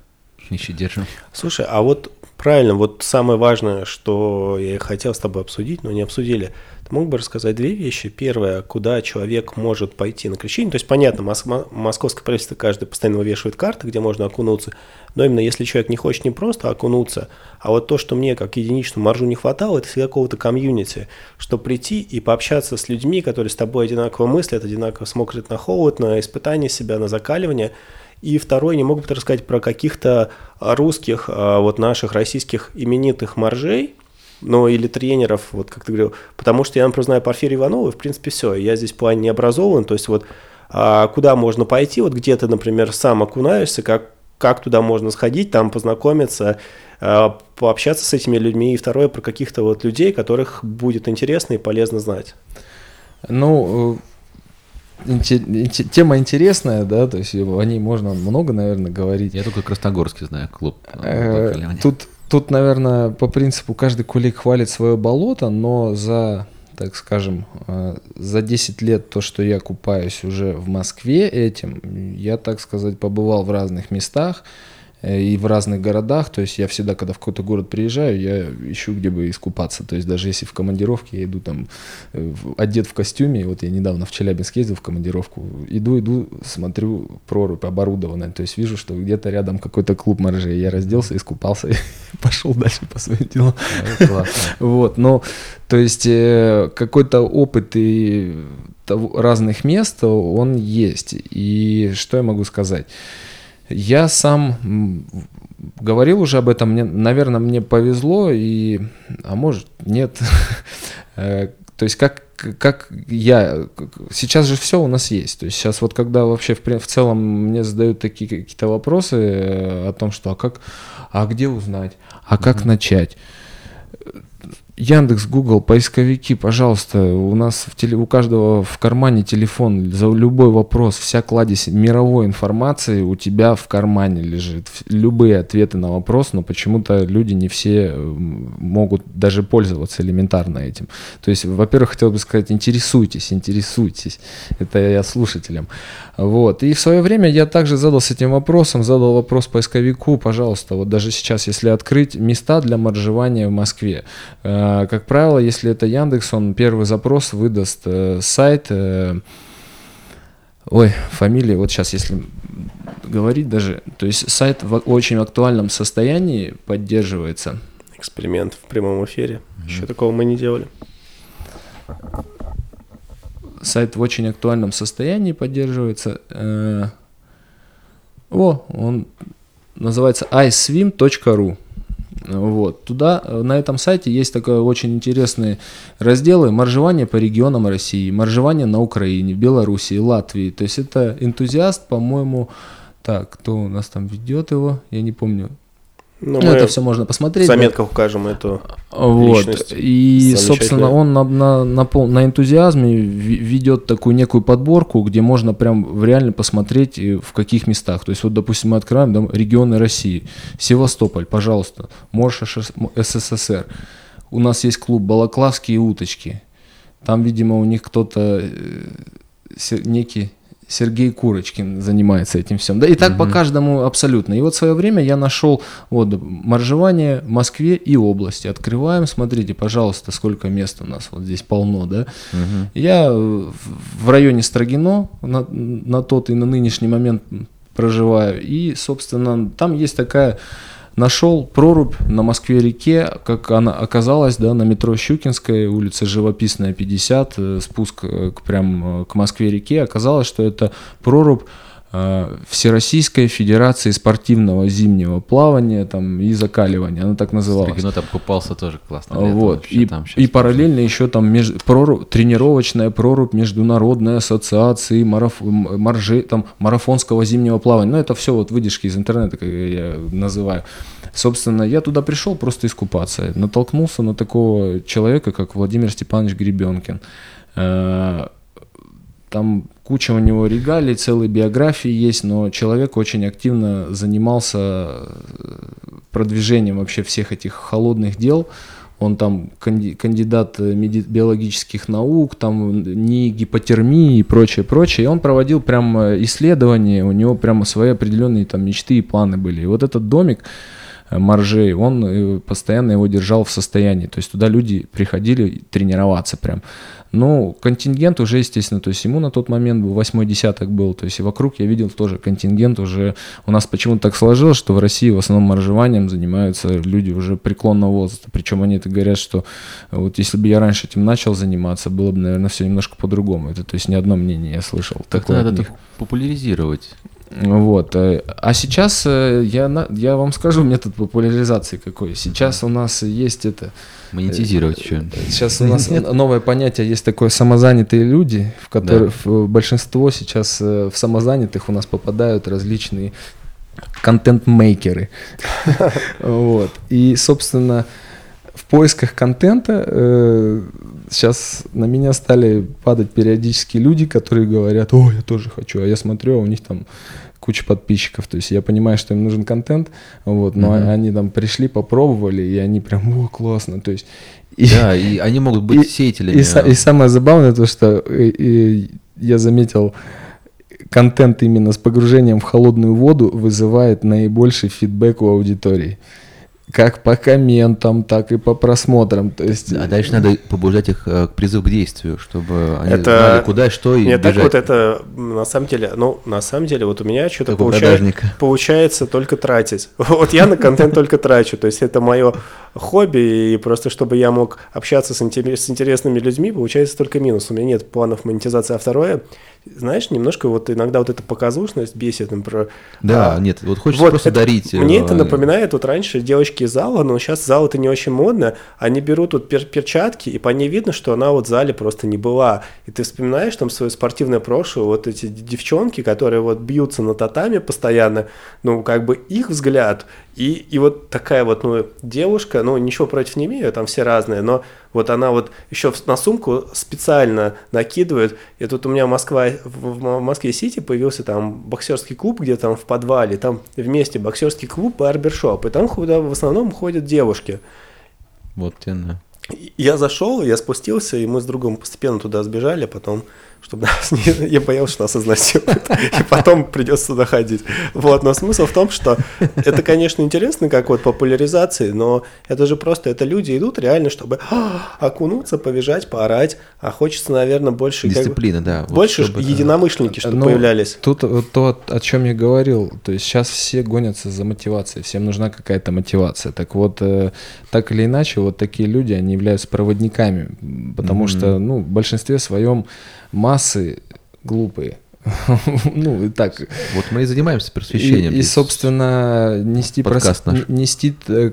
еще держим. Слушай, а вот правильно, вот самое важное, что я и хотел с тобой обсудить, но не обсудили. Ты мог бы рассказать две вещи. Первое, куда человек может пойти на крещение. То есть, понятно, Мос- мо- московское правительство каждый постоянно вывешивает карты, где можно окунуться. Но именно если человек не хочет не просто окунуться, а вот то, что мне как единичному маржу не хватало, это всегда какого-то комьюнити, чтобы прийти и пообщаться с людьми, которые с тобой одинаково мыслят, одинаково смотрят на холод, на испытание себя, на закаливание. И второй, не мог бы ты рассказать про каких-то русских, а, вот наших российских именитых моржей, ну или тренеров, вот как ты говорил, потому что я, например, знаю Порфирия Иванова, и в принципе все, я здесь в плане не образован, то есть вот а, куда можно пойти, вот где ты, например, сам окунаешься, как, как туда можно сходить, там познакомиться, а, пообщаться с этими людьми, и второе, про каких-то вот людей, которых будет интересно и полезно знать. Ну, э, тема интересная, да, то есть о ней можно много, наверное, говорить. Я только Красногорский знаю клуб. Э. Тут, тут, наверное, по принципу каждый кулик хвалит свое болото, но за, так скажем, э, за 10 лет то, что я купаюсь уже в Москве этим, я, так сказать, побывал в разных местах. Э, и в разных городах. То есть я всегда, когда в какой-то город приезжаю, я ищу, где бы искупаться. То есть даже если в командировке я иду там э, одет в костюме, вот я недавно в Челябинск ездил в командировку, иду, иду, смотрю прорубь оборудованная, то есть вижу, что где-то рядом какой-то клуб моржей. Я разделся, искупался и пошел дальше по своим делам. Вот, но то есть э, какой-то опыт и разных мест, он есть. И что я могу сказать? Я сам говорил уже об этом, мне, наверное, мне повезло, и, а может, нет. Э, то есть как, как я... Сейчас же все у нас есть. То есть сейчас вот когда вообще в, в целом мне задают такие какие-то вопросы э, о том, что а как... А где узнать? А как mm-hmm. начать? Яндекс, Google, поисковики, пожалуйста, у нас в теле, у каждого в кармане телефон, за любой вопрос, вся кладезь мировой информации у тебя в кармане лежит. Любые ответы на вопрос, но почему-то люди не все могут даже пользоваться элементарно этим. То есть, во-первых, хотел бы сказать, интересуйтесь, интересуйтесь. Это я слушателям. Вот. И в свое время я также задал с этим вопросом, задал вопрос поисковику, пожалуйста, вот даже сейчас, если открыть места для моржевания в Москве, э, как правило, если это Яндекс, он первый запрос выдаст э, сайт, э, ой, фамилия, вот сейчас, если говорить даже, то есть сайт в очень актуальном состоянии поддерживается. Эксперимент в прямом эфире. Mm-hmm. Еще такого мы не делали сайт в очень актуальном состоянии поддерживается. Э, о, он называется iSwim.ru. Вот. Туда, на этом сайте есть такой очень интересные разделы «Моржевание по регионам России», «Моржевание на Украине», Белоруссии, Латвии. То есть это энтузиаст, по-моему, так, кто у нас там ведет его, я не помню, ну, ну это все можно посмотреть. В заметках укажем эту вот. личность. И, собственно, он на, на, на, на энтузиазме ведет такую некую подборку, где можно прям реально посмотреть, э, в каких местах. То есть, вот, допустим, мы открываем да, регионы России. Севастополь, пожалуйста, Морш СССР. У нас есть клуб «Балаклавские уточки». Там, видимо, у них кто-то э, некий Сергей Курочкин занимается этим всем. Да, и так угу. по каждому абсолютно. И вот в свое время я нашел вот моржевание в Москве и области. Открываем, смотрите, пожалуйста, сколько мест у нас вот здесь полно, да. Угу. Я в районе Строгино на, на тот и на нынешний момент проживаю. И, собственно, там есть такая Нашел прорубь на Москве-реке, как она оказалась, да, на метро Щукинская, улица Живописная, 50, э, спуск э, к, прям э, к Москве-реке. Оказалось, что это прорубь Всероссийской Федерации спортивного зимнего плавания там, и закаливания, она так называлась. Ну там купался тоже классно. Вот. И, там и параллельно еще там меж, прорубь, тренировочная прорубь Международной ассоциации мараф, маржи, там, марафонского зимнего плавания. Ну это все вот выдержки из интернета, как я называю. Собственно, я туда пришел просто искупаться. Натолкнулся на такого человека, как Владимир Степанович Гребенкин э, там куча у него регалий, целые биографии есть, но человек очень активно занимался э, продвижением вообще всех этих холодных дел. Он там кандидат э, биологических наук, там не гипотермии и прочее, прочее. И он проводил прям э, исследования, у него прямо свои определенные там мечты и планы были. И вот этот домик, Маржей, он постоянно его держал в состоянии. То есть туда люди приходили тренироваться прям. Ну, контингент уже, естественно, то есть ему на тот момент был восьмой десяток был, то есть и вокруг я видел тоже контингент уже, у нас почему-то так сложилось, что в России в основном моржеванием занимаются люди уже преклонного возраста, причем они это говорят, что вот если бы я раньше этим начал заниматься, было бы, наверное, все немножко по-другому, это то есть ни одно мнение я слышал. Так надо так популяризировать. Вот. Э, а сейчас э, я, я вам скажу метод популяризации какой. Сейчас у нас есть это... Монетизировать еще. Сейчас у нас новое понятие есть такое самозанятые люди, в которых да. большинство сейчас э, в самозанятых у нас попадают различные контент-мейкеры. Вот. И, собственно, в поисках контента э, сейчас на меня стали падать периодически люди, которые говорят, о, я тоже хочу, а я смотрю, а у них там куча подписчиков, то есть я понимаю, что им нужен контент, вот, но mm-hmm. они там пришли, попробовали, и они прям, о, классно, то есть... И, да, и они могут быть и, сеятелями. И, и, и самое забавное то, что и, и я заметил, контент именно с погружением в холодную воду вызывает наибольший фидбэк у аудитории как по комментам, так и по просмотрам. То есть... А дальше надо побуждать их э, к призыву к действию, чтобы они Это- знали, куда, что и Нет, так бежать. вот это, на самом деле, ну, на самом деле, вот у меня что-то получается, получается только тратить. Вот я на контент только трачу, то есть это мое хобби, и просто чтобы я мог общаться с, интерес- с интересными людьми, получается только минус. У меня нет планов монетизации, а второе, знаешь, немножко вот иногда вот эта показушность бесит. Например, Да, а, нет, вот хочется вот просто это- дарить. Мне э, это напоминает, вот раньше девочки из зала, но сейчас зал это не очень модно, они берут вот пер- перчатки, и по ней видно, что она вот в зале просто не была. И ты вспоминаешь там свое спортивное прошлое, вот эти девчонки, которые вот бьются на татами постоянно, ну, как бы их взгляд, и, и вот такая вот, ну, девушка, ну, ничего против не имею, там все разные, но вот она вот еще на сумку специально накидывает. И тут у меня Москва, в, Москве-Сити появился там боксерский клуб, где там в подвале, там вместе боксерский клуб, барбершоп, и там куда в основном ходят девушки. Вот тебе на. И Я зашел, я спустился, и мы с другом постепенно туда сбежали, потом, чтобы нас не... Я боялся, что нас изнасилуют, и потом придется туда ходить. Вот, но смысл в том, что это, конечно, интересно, как вот популяризации, но это же просто, это люди идут реально, чтобы «А, окунуться, побежать, поорать, а хочется, наверное, больше... как бы, Дисциплина, да. вот больше чтобы- единомышленники, чтобы Ну, появлялись. Тут то, о чем я говорил, то есть сейчас все гонятся за мотивацией, всем нужна какая-то мотивация. Так вот, э, так или иначе, вот такие люди, они являются проводниками, потому Мгм. что, ну, в большинстве своем массы глупые. Ну, и так. Вот мы и занимаемся просвещением. и, собственно, нести, прос- нести э,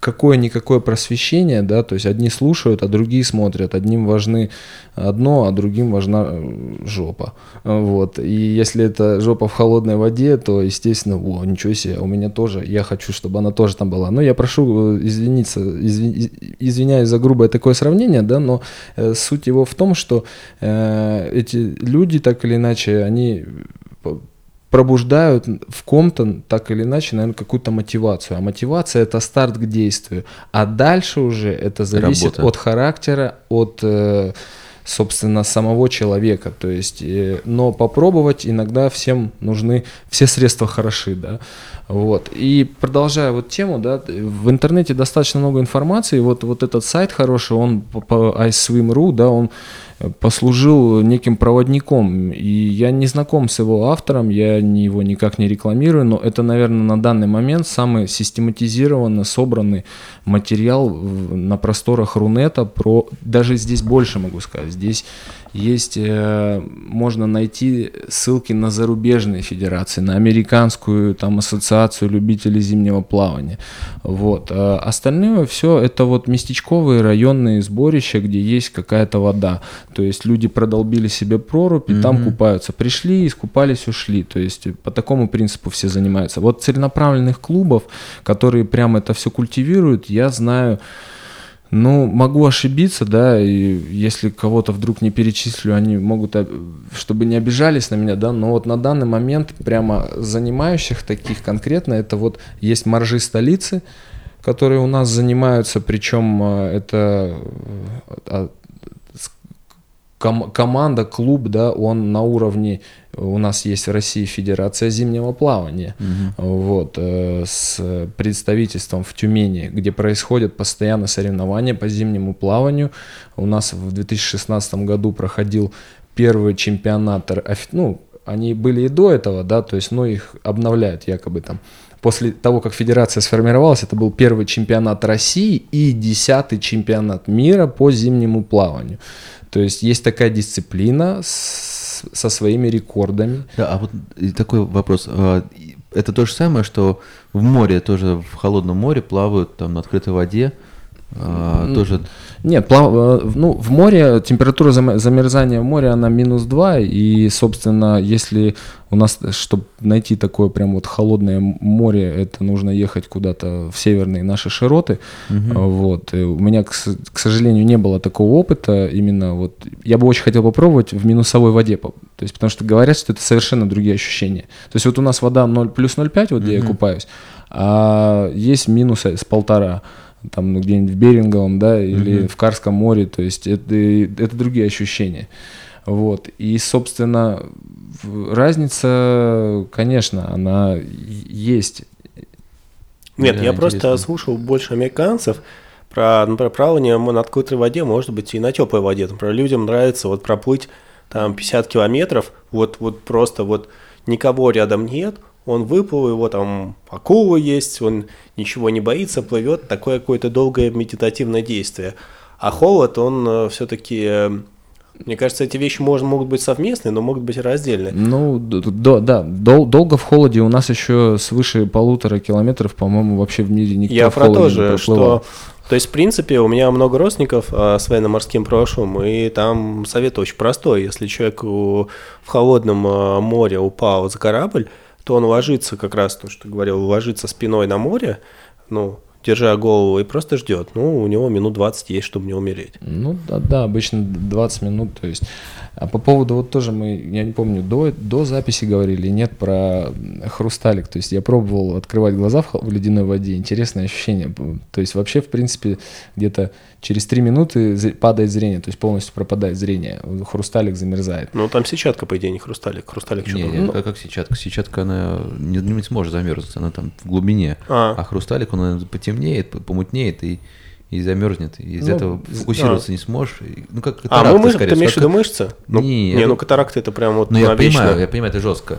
какое-никакое просвещение, да, то есть одни слушают, а другие смотрят, одним важны одно, а другим важна э, жопа, вот, и если это жопа в холодной воде, то, естественно, о, ничего себе, у меня тоже, я хочу, чтобы она тоже там была, но я прошу э, извиниться, изви- из- извиняюсь за грубое такое сравнение, да, но э, суть его в том, что э, эти люди, так или иначе, они пробуждают в ком-то так или иначе, наверное, какую-то мотивацию. А мотивация это старт к действию. А дальше уже это зависит Работа. от характера, от э, собственно самого человека. То есть, э, но попробовать иногда всем нужны все средства хороши, да. Вот. И продолжая вот тему, да, в интернете достаточно много информации. Вот, вот этот сайт хороший, он по, по iSwim.ru, да, он послужил неким проводником. И я не знаком с его автором, я его никак не рекламирую, но это, наверное, на данный момент самый систематизированно собранный материал на просторах Рунета про... Даже здесь больше могу сказать. Здесь есть, э, можно найти ссылки на зарубежные федерации, на американскую там ассоциацию любителей зимнего плавания. Вот. А остальное все это вот местечковые районные сборища, где есть какая-то вода. То есть люди продолбили себе прорубь и там Мгм. купаются. Пришли, искупались, ушли. То есть по такому принципу все занимаются. Вот целенаправленных клубов, которые прямо это все культивируют, я знаю ну, могу ошибиться, да, и если кого-то вдруг не перечислю, они могут, э, чтобы не обижались на меня, да, но вот на данный момент прямо занимающих таких конкретно, это вот есть моржи столицы, которые у нас занимаются, причем э, это э, а, ком- команда, клуб, да, он на уровне, у нас есть в России Федерация зимнего плавания, Мгм. вот, э, с представительством в Тюмени, где происходят постоянно соревнования по зимнему плаванию. У нас в 2016 году проходил первый чемпионат, ну, они были и до этого, да, то есть, но их обновляют якобы там. После того, как федерация сформировалась, это был первый чемпионат России и десятый чемпионат мира по зимнему плаванию. То есть есть такая дисциплина с- со своими рекордами. Да, а вот такой вопрос. а, Это то же самое, что в море, тоже в холодном море плавают там на открытой воде, а, Ну, тоже Нет, плав- э, ну, в море температура зам- замерзания в море, она минус 2, и, собственно, если у нас, чтобы найти такое прям вот холодное море, это нужно ехать куда-то в северные наши широты. А, вот, и у меня, к, к сожалению, не было такого опыта, именно вот, я бы очень хотел попробовать в минусовой воде, то есть, потому что говорят, что это совершенно другие ощущения, то есть, вот у нас вода 0, плюс 0,5, вот где я купаюсь, а есть минусы с полтора, там ну, где-нибудь в Беринговом, да, или Мгм. в Карском море, то есть это, это другие ощущения. Вот. И, собственно, разница, конечно, она есть. Нет, Да, я просто слушал больше американцев про, например, плавание на открытой воде, может быть, и на теплой воде. Например, людям нравится вот проплыть там 50 километров, вот, вот просто вот никого рядом нет, он выплыл, его там акула есть, он ничего не боится, плывет, такое какое-то долгое медитативное действие. А холод, он все-таки, мне кажется, эти вещи можно, могут быть совместные, но могут быть и раздельные. Ну, д- д- да, дол- долго в холоде у нас еще свыше полутора километров, по-моему, вообще в мире никто Я в про то же, что... То есть, в принципе, у меня много родственников а, с военно-морским прошлым, и там совет очень простой. Если человек в холодном а, море упал за корабль, то он ложится как раз, то, что говорил, ложится спиной на море, ну, держа голову, и просто ждет. Ну, у него минут 20 есть, чтобы не умереть. Ну да, да, обычно 20 минут, то есть. А по поводу вот тоже мы, я не помню, до, до записи говорили, нет про хрусталик. То есть я пробовал открывать глаза в, в ледяной воде, интересное ощущение. То есть вообще, в принципе, где-то через 3 минуты падает зрение, то есть полностью пропадает зрение, хрусталик замерзает. Ну, там сетчатка, по идее, не хрусталик. Хрусталик что Не, не, как, как сетчатка. Сетчатка, она не, не сможет замерзнуть, она там в глубине. А. А, хрусталик, он наверное, потемнеет, по- помутнеет и, и замерзнет. И из Ну, этого з- фокусироваться не сможешь. И, Ну, как А, катаракта, ну, мышцы, скорее ты имеешь в виду мышцы? Ну, Не, не, я- ну, катаракта это прям вот Ну, я навечно. понимаю, я понимаю, это жестко.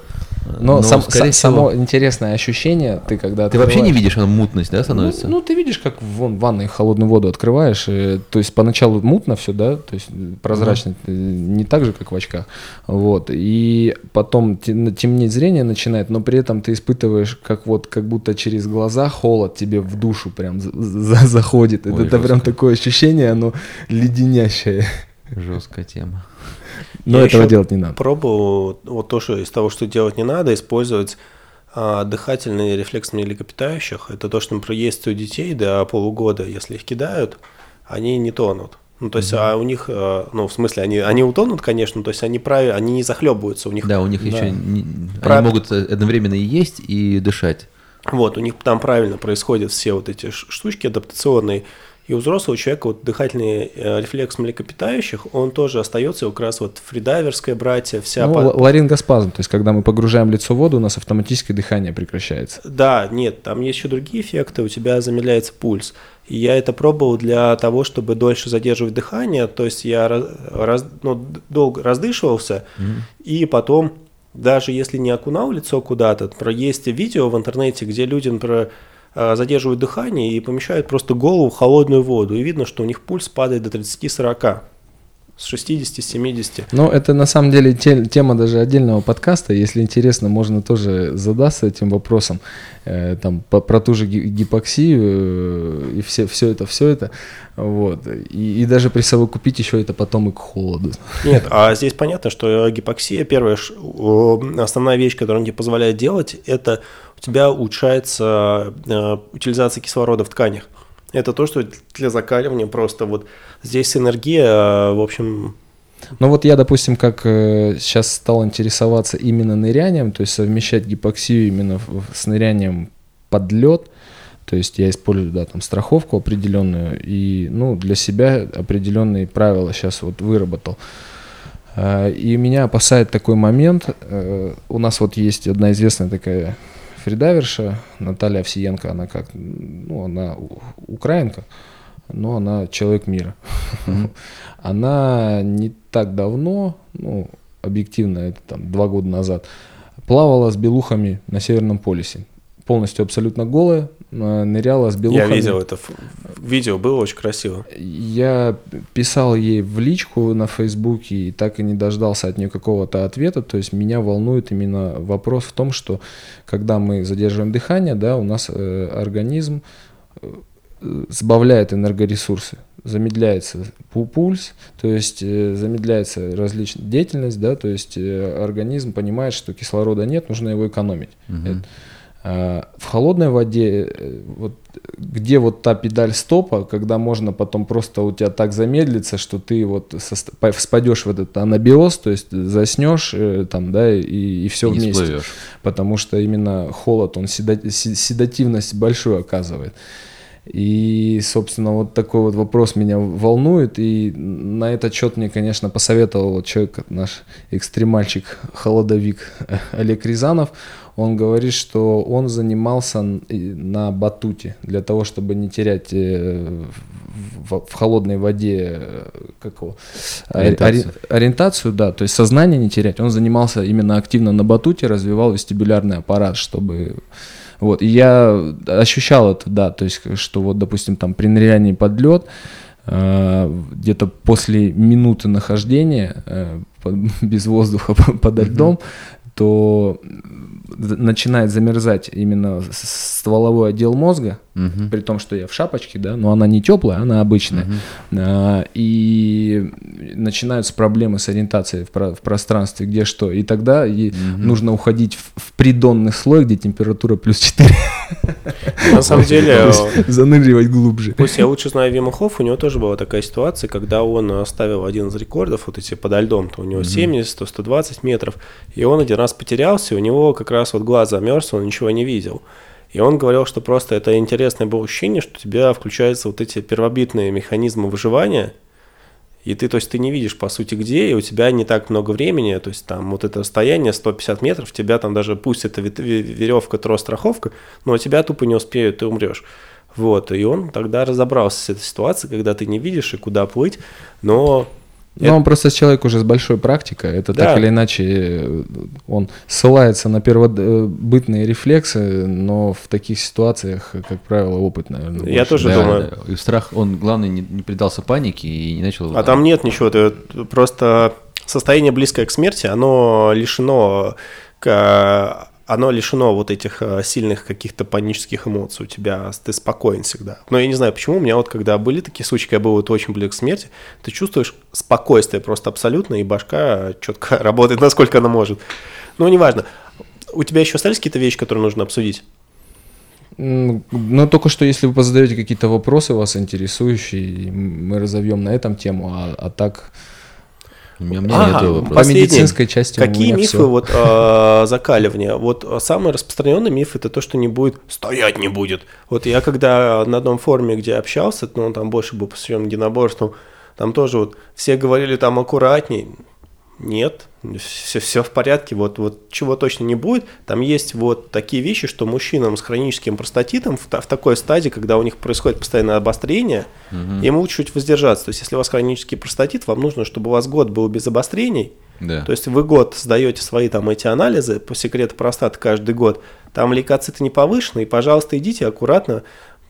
Но, сам- скорее всего, само интересное ощущение, ты когда Ты вообще не видишь, она мутность, да, становится? Ну, ну, ты видишь, как вон в ванной холодную воду открываешь, э, то есть поначалу мутно все, да, то есть прозрачно, э, не так же, как в очках, вот, и потом темнеть зрение начинает, но при этом ты испытываешь, как вот, как будто через глаза холод тебе в душу прям за- за- заходит, Ой, это, это прям такое ощущение, оно леденящее, Жесткая тема. но Я этого делать не надо. Пробовал вот то, что из того, что делать не надо, использовать а, дыхательный рефлекс млекопитающих. Это то, что, есть у детей до полугода, если их кидают, они не тонут. Ну, то есть, а у них, а, ну, в смысле, они, они утонут, конечно, то есть они правильно, они не захлебываются, у них Да, у них Да. еще не- они могут одновременно и есть, и дышать. Вот, у них там правильно происходят все вот эти штучки адаптационные. И у взрослого человека вот дыхательный э, рефлекс млекопитающих, он тоже остается как раз вот фридайверское братья, вся... Ну, по- л- ларингоспазм, то есть когда мы погружаем лицо в воду, у нас автоматически дыхание прекращается. Да, нет, там есть еще другие эффекты, у тебя замедляется пульс. И я это пробовал для того, чтобы дольше задерживать дихание, то есть я раз, раз- ну, долго раздышивался, и потом, даже если не окунал лицо куда-то, есть видео в интернете, где люди, например, задерживают дыхание и помещают просто голову в холодную воду, и видно, что у них пульс падает до 30-40, с 60-70. Ну, это на самом деле те- тема даже отдельного подкаста. Если интересно, можно тоже задаться этим вопросом. Э, там по- про ту же ги- гипоксию э, и все, все это, все это. Вот. И, и даже присовокупить еще это потом и к холоду. Нет, а здесь понятно, что гипоксия, первая основная вещь, которая тебе позволяет делать, это у тебя улучшается э, утилизация кислорода в тканях. Это то, что для закаливания просто вот здесь энергия, э, в общем, Ну вот я, допустим, как сейчас стал интересоваться именно нырянием, то есть совмещать гипоксию именно с нырянием под лед, то есть я использую, да, там страховку определенную и, ну, для себя определенные правила сейчас вот выработал. Э, И меня опасает такой момент. э, У нас вот есть одна известная такая фридайверша, Наталья Овсиенко, она как, ну, она украинка, но она человек мира. Она не так давно, ну, объективно, это там два года назад, плавала с белухами на Северном полюсе. Полностью абсолютно голая, э, ныряла с я белухами. видел это видео, было очень красиво. Я писал ей в личку на Фейсбуке и так и не дождался от нее какого-то ответа. То есть меня волнует именно вопрос в том, что когда мы задерживаем дыхание, да, у нас э, организм э, сбавляет энергоресурсы, замедляется пу- пульс, то есть замедляется различная деятельность, да, то есть организм понимает, что кислорода нет, нужно его экономить. Это- а, В холодной воде, э, вот, где вот та педаль стопа, когда можно потом просто у тебя так замедлиться, что ты вот спадешь в этот анабиоз, то есть заснешь э, там, да, и, все И вместе. всплывешь. Потому что именно холод, он седа- се- седативность большую оказывает. И, собственно, вот такой вот вопрос меня волнует. И на этот счет мне, конечно, посоветовал человек, наш экстремальщик, холодовик Олег Рязанов. Он говорит, что он занимался на батуте для того, чтобы не терять э, в, холодной воде э, как его, ориентацию. ориентацию, да, то есть сознание не терять. Он занимался именно активно на батуте, развивал вестибулярный аппарат, чтобы вот, и я ощущал это, да, то есть, что вот, допустим, там при нырянии под лед, э, где-то после минуты нахождения без воздуха под льдом, то начинает замерзать именно стволовой отдел мозга, угу. при том, что я в шапочке, да, но она не теплая, она обычная, угу. а, и начинаются проблемы с ориентацией в, про- в пространстве, где что, и тогда и угу. нужно уходить в, в придонный слой, где температура плюс 4. На самом деле... Заныривать глубже. Пусть я лучше знаю Вима Хофф, у него тоже была такая ситуация, когда он оставил один из рекордов, вот эти подо льдом, то у него 70, 120 метров, и он один раз потерялся, и у него как раз вот глаз замерз, он ничего не видел. И он говорил, что просто это интересное было ощущение, что у тебя включаются вот эти первобитные механизмы выживания, и ты, то есть, ты не видишь, по сути, где, и у тебя не так много времени, то есть, там, вот это расстояние 150 метров, тебя там даже, пусть это веревка, трос, страховка, но тебя тупо не успеют, ты умрешь. Вот, и он тогда разобрался с этой ситуацией, когда ты не видишь и куда плыть, но ну, это... он просто человек уже с большой практикой. Это да. так или иначе, э, он ссылается на первобытные рефлексы, но в таких ситуациях, как правило, опыт, наверное. Я тоже да, думаю. Да. И страх, он, главное, не, не предался панике и не начал... А там нет ничего, ты просто состояние близкое к смерти, оно лишено к оно лишено вот этих э, сильных каких-то панических эмоций у тебя, ты спокоен всегда. Но я не знаю, почему, у меня вот когда были такие случаи, я был вот очень близок к смерти, ты чувствуешь спокойствие просто абсолютно, и башка четко работает, насколько она может. Но неважно. У тебя еще остались какие-то вещи, которые нужно обсудить? Ну, только что, если вы позадаете какие-то вопросы вас интересующие, мы разовьем на этом тему, а, а так у меня, меня а, нет вопроса. По медицинской части Какие мифы все. вот э, закаливания? Вот самый распространенный миф это то, что не будет, стоять не будет. Вот я когда на одном форуме, где общался, ну там больше был посвящен единоборству, там тоже вот все говорили там аккуратней. Нет, все, все в порядке, вот, вот чего точно не будет. Там есть вот такие вещи, что мужчинам с хроническим простатитом в, в такой стадии, когда у них происходит постоянное обострение, угу. им лучше чуть воздержаться. То есть, если у вас хронический простатит, вам нужно, чтобы у вас год был без обострений. Да. То есть вы год сдаете свои там эти анализы по секрету простаты каждый год, там лейкоциты не повышены, и, пожалуйста, идите аккуратно,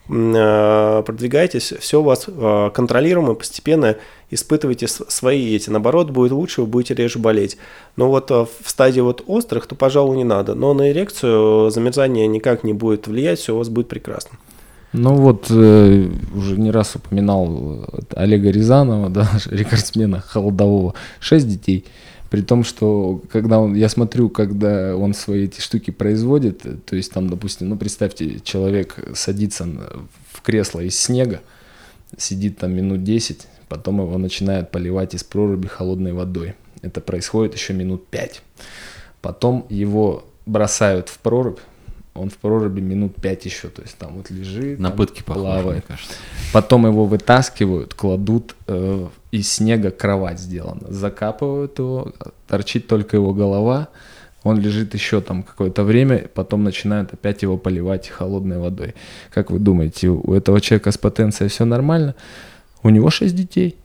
Э, продвигаетесь, все у вас э, контролируемо, постепенно испытывайте свои эти. Наоборот, будет лучше, вы будете реже болеть. Но вот э, в стадии вот острых, то, пожалуй, не надо. Но на эрекцию замерзание никак не будет влиять, все у вас будет прекрасно. Ну вот, э, уже не раз упоминал Олега Рязанова, да, рекордсмена холодового, шесть детей. При том, что когда он, я смотрю, когда он свои эти штуки производит, то есть там, допустим, ну представьте, человек садится в кресло из снега, сидит там минут 10, потом его начинают поливать из проруби холодной водой. Это происходит еще минут 5. Потом его бросают в прорубь, он в проруби минут 5 еще, то есть там вот лежит, на пытки плавает. Похож, Потом его вытаскивают, кладут э, из снега кровать сделана, закапывают его, торчит только его голова, он лежит еще там какое-то время, потом начинают опять его поливать холодной водой. Как вы думаете, у этого человека с потенцией все нормально? У него шесть детей.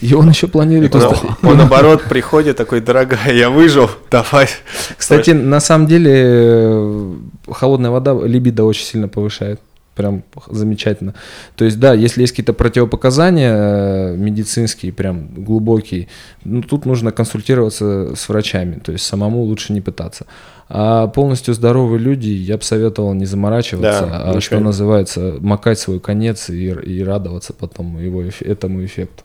И он еще планирует он, он наоборот приходит такой, дорогая, я выжил, давай. Кстати, на самом деле э, холодная вода либидо очень сильно повышает. Прям замечательно. То есть, да, если есть какие-то противопоказания э, медицинские, прям глубокие, ну, тут нужно консультироваться с врачами. То есть, самому лучше не пытаться. А полностью здоровые люди, я бы советовал не заморачиваться, да, а что называется, макать свой конец и, и радоваться потом его, этому эффекту.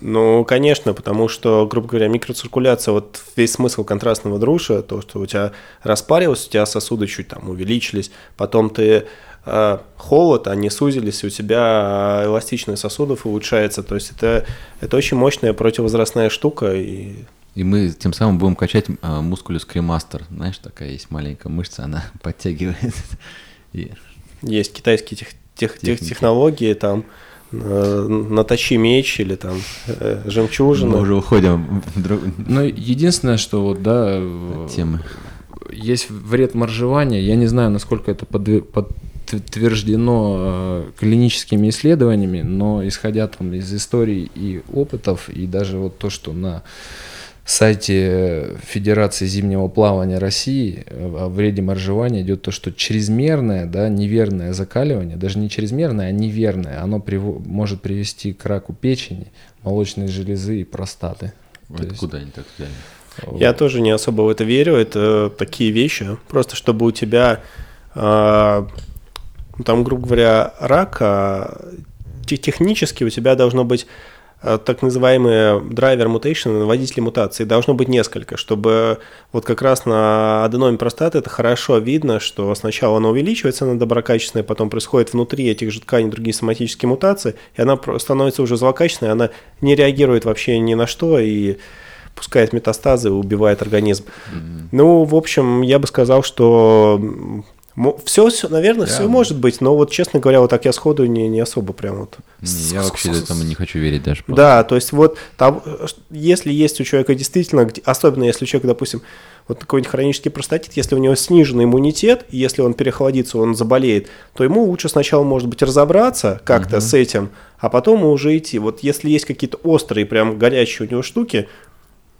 Ну, конечно, потому что, грубо говоря, микроциркуляция, вот весь смысл контрастного друша, то, что у тебя распарилось, у тебя сосуды чуть там увеличились, потом ты холод, они сузились, у тебя эластичность сосудов улучшается, то есть это, это очень мощная противовозрастная штука. И... и мы тем самым будем качать э, мускулюс кремастер, знаешь, такая есть маленькая мышца, она подтягивает. Есть китайский тех, тех, тех технологии, там, э, наточи меч или там э, жемчужина. Мы уже уходим в друг- Ну, единственное, что вот, да, от темы. есть вред моржевания. Я не знаю, насколько это подве- подтверждено э, клиническими исследованиями, но исходя там из историй и опытов, и даже вот то, что на сайте Федерации зимнего плавания России э, о вреде моржевания идет то, что чрезмерное, да, неверное закаливание, даже не чрезмерное, а неверное, оно приво- может привести к раку печени, молочной железы и простаты. То есть- Откуда они так взяли? Я тоже не особо в это верю. Это такие вещи. Просто чтобы у тебя, а, там, грубо говоря, рак, а, те- технически у тебя должно быть а, так называемые драйвер mutation, водители мутации, должно быть несколько, чтобы вот как раз на аденоме простаты это хорошо видно, что сначала она увеличивается, она доброкачественная, потом происходит внутри этих же тканей другие соматические мутации, и она становится уже злокачественной, она не реагирует вообще ни на что, и пускает метастазы и убивает организм. Ну, в общем, я бы сказал, что все, все, наверное, Да. все может быть, но вот, честно говоря, вот так я сходу не, не особо прям вот. Не, я вообще этому не хочу верить даже. просто. Да, то есть вот там, э, если есть у человека действительно, особенно если у человека, допустим, вот какой-нибудь хронический простатит, если у него сниженный иммунитет, и если он перехладится, он заболеет, то ему лучше сначала, может быть, разобраться как-то с этим, а потом уже идти. Вот если есть какие-то острые, прям горячие у него штуки,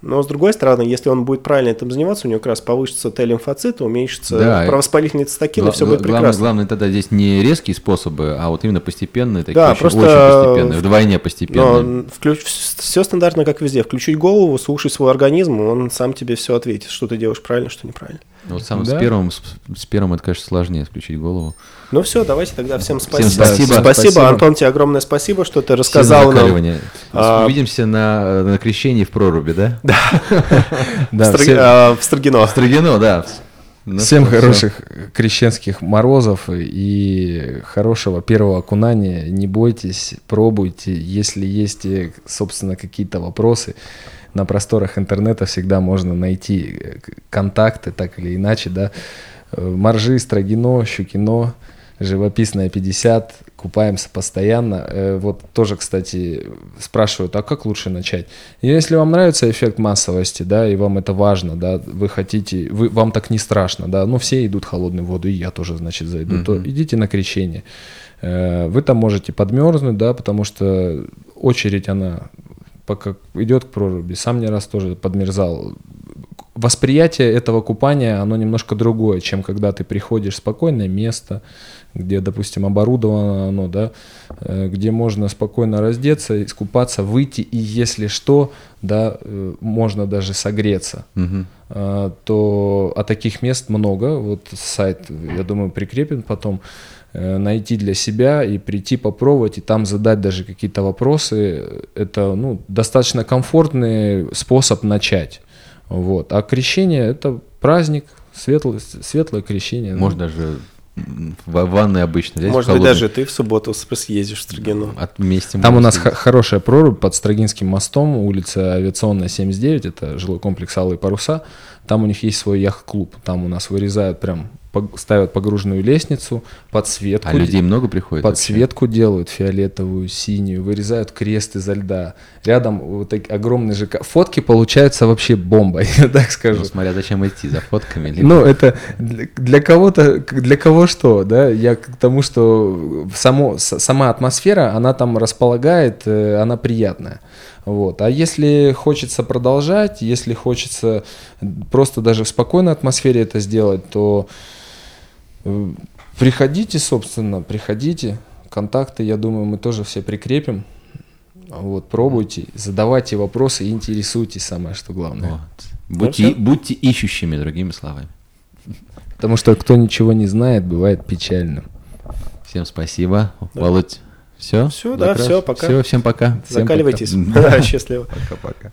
но с другой стороны, если он будет правильно этим заниматься, у него как раз повысится Т-лимфоциты, уменьшится Да, и- провоспалительные цитокины, Гла- все будет главное, прекрасно. главное тогда здесь не резкие способы, а вот именно постепенные, такие Да, очень, просто, очень постепенные, вдвойне постепенные. Но все стандартно, как везде. Включить голову, слушай свой организм, он сам тебе все ответит, что ты делаешь правильно, что неправильно. Ну, Вот сам Да. с первым, с, с первым это, конечно, сложнее включить голову. Ну все, давайте тогда всем спасибо. спасибо. спасибо. Спасибо. Антон, тебе огромное спасибо, что ты рассказал нам. А- Увидимся на, на крещении в проруби, да? Да, в, Стр- всем- а, в Строгино. Строгино, да. Ну Всем всё. хороших крещенских морозов и хорошего первого окунания. Не бойтесь, пробуйте. Если есть, э, собственно, какие-то вопросы, на просторах интернета всегда можно найти э, контакты, так или иначе, да. Э, Моржи, Строгино, Щукино, Живописная 50, купаемся постоянно. Э, Вот тоже, кстати, спрашивают, а как лучше начать? Если вам нравится эффект массовости, да, и вам это важно, да, вы хотите, вы, вам так не страшно, да, ну все идут в холодную воду, и я тоже, значит, зайду, то идите на крещение. Э, Вы там можете подмерзнуть, да, потому что очередь, она пока идет к проруби, сам не раз тоже подмерзал. Восприятие этого купания, оно немножко другое, чем когда ты приходишь в спокойное место, где, допустим, оборудовано оно, да, э, где можно спокойно раздеться, искупаться, выйти, и если что, да, э, можно даже согреться а, то а таких мест много. Вот сайт, я думаю, прикрепим потом. Э, Найти для себя и прийти попробовать, и там задать даже какие-то вопросы. Это ну, достаточно комфортный способ начать. Вот. А крещение это праздник, светлое, светлое крещение. Ну, Можно даже в ванной обычно взять. Может быть, даже ты в субботу с- съездишь в Строгино. От вместе Там у нас съездить. х- хорошая прорубь под Строгинским мостом, улица Авиационная, 79, это жилой комплекс «Алые паруса». Там у них есть свой яхт-клуб. Там у нас вырезают прям, ставят погруженную лестницу, подсветку. А людей много приходит? вообще? Подсветку делают фиолетовую, синюю, вырезают крест изо льда. Рядом вот так огромный ЖК. Фотки получаются вообще бомбой, я так скажу. Ну, смотря зачем идти, за фотками? либо- Ну, это для, кого-то, для кого что, да? Я к тому, что само, сама атмосфера, она там располагает, э, она приятная. Вот. А если хочется продолжать, если хочется просто даже в спокойной атмосфере это сделать, то приходите, собственно, приходите. Контакты, я думаю, мы тоже все прикрепим. Вот, пробуйте, задавайте вопросы интересуйтесь, самое что главное. Вот. Будьте, будьте ищущими, другими словами. Потому что кто ничего не знает, бывает печальным. Всем спасибо. Володь, все? Всё, да, всё, пока. Все, всем пока. Всем Закаливайтесь. пока. Счастливо. Пока-пока.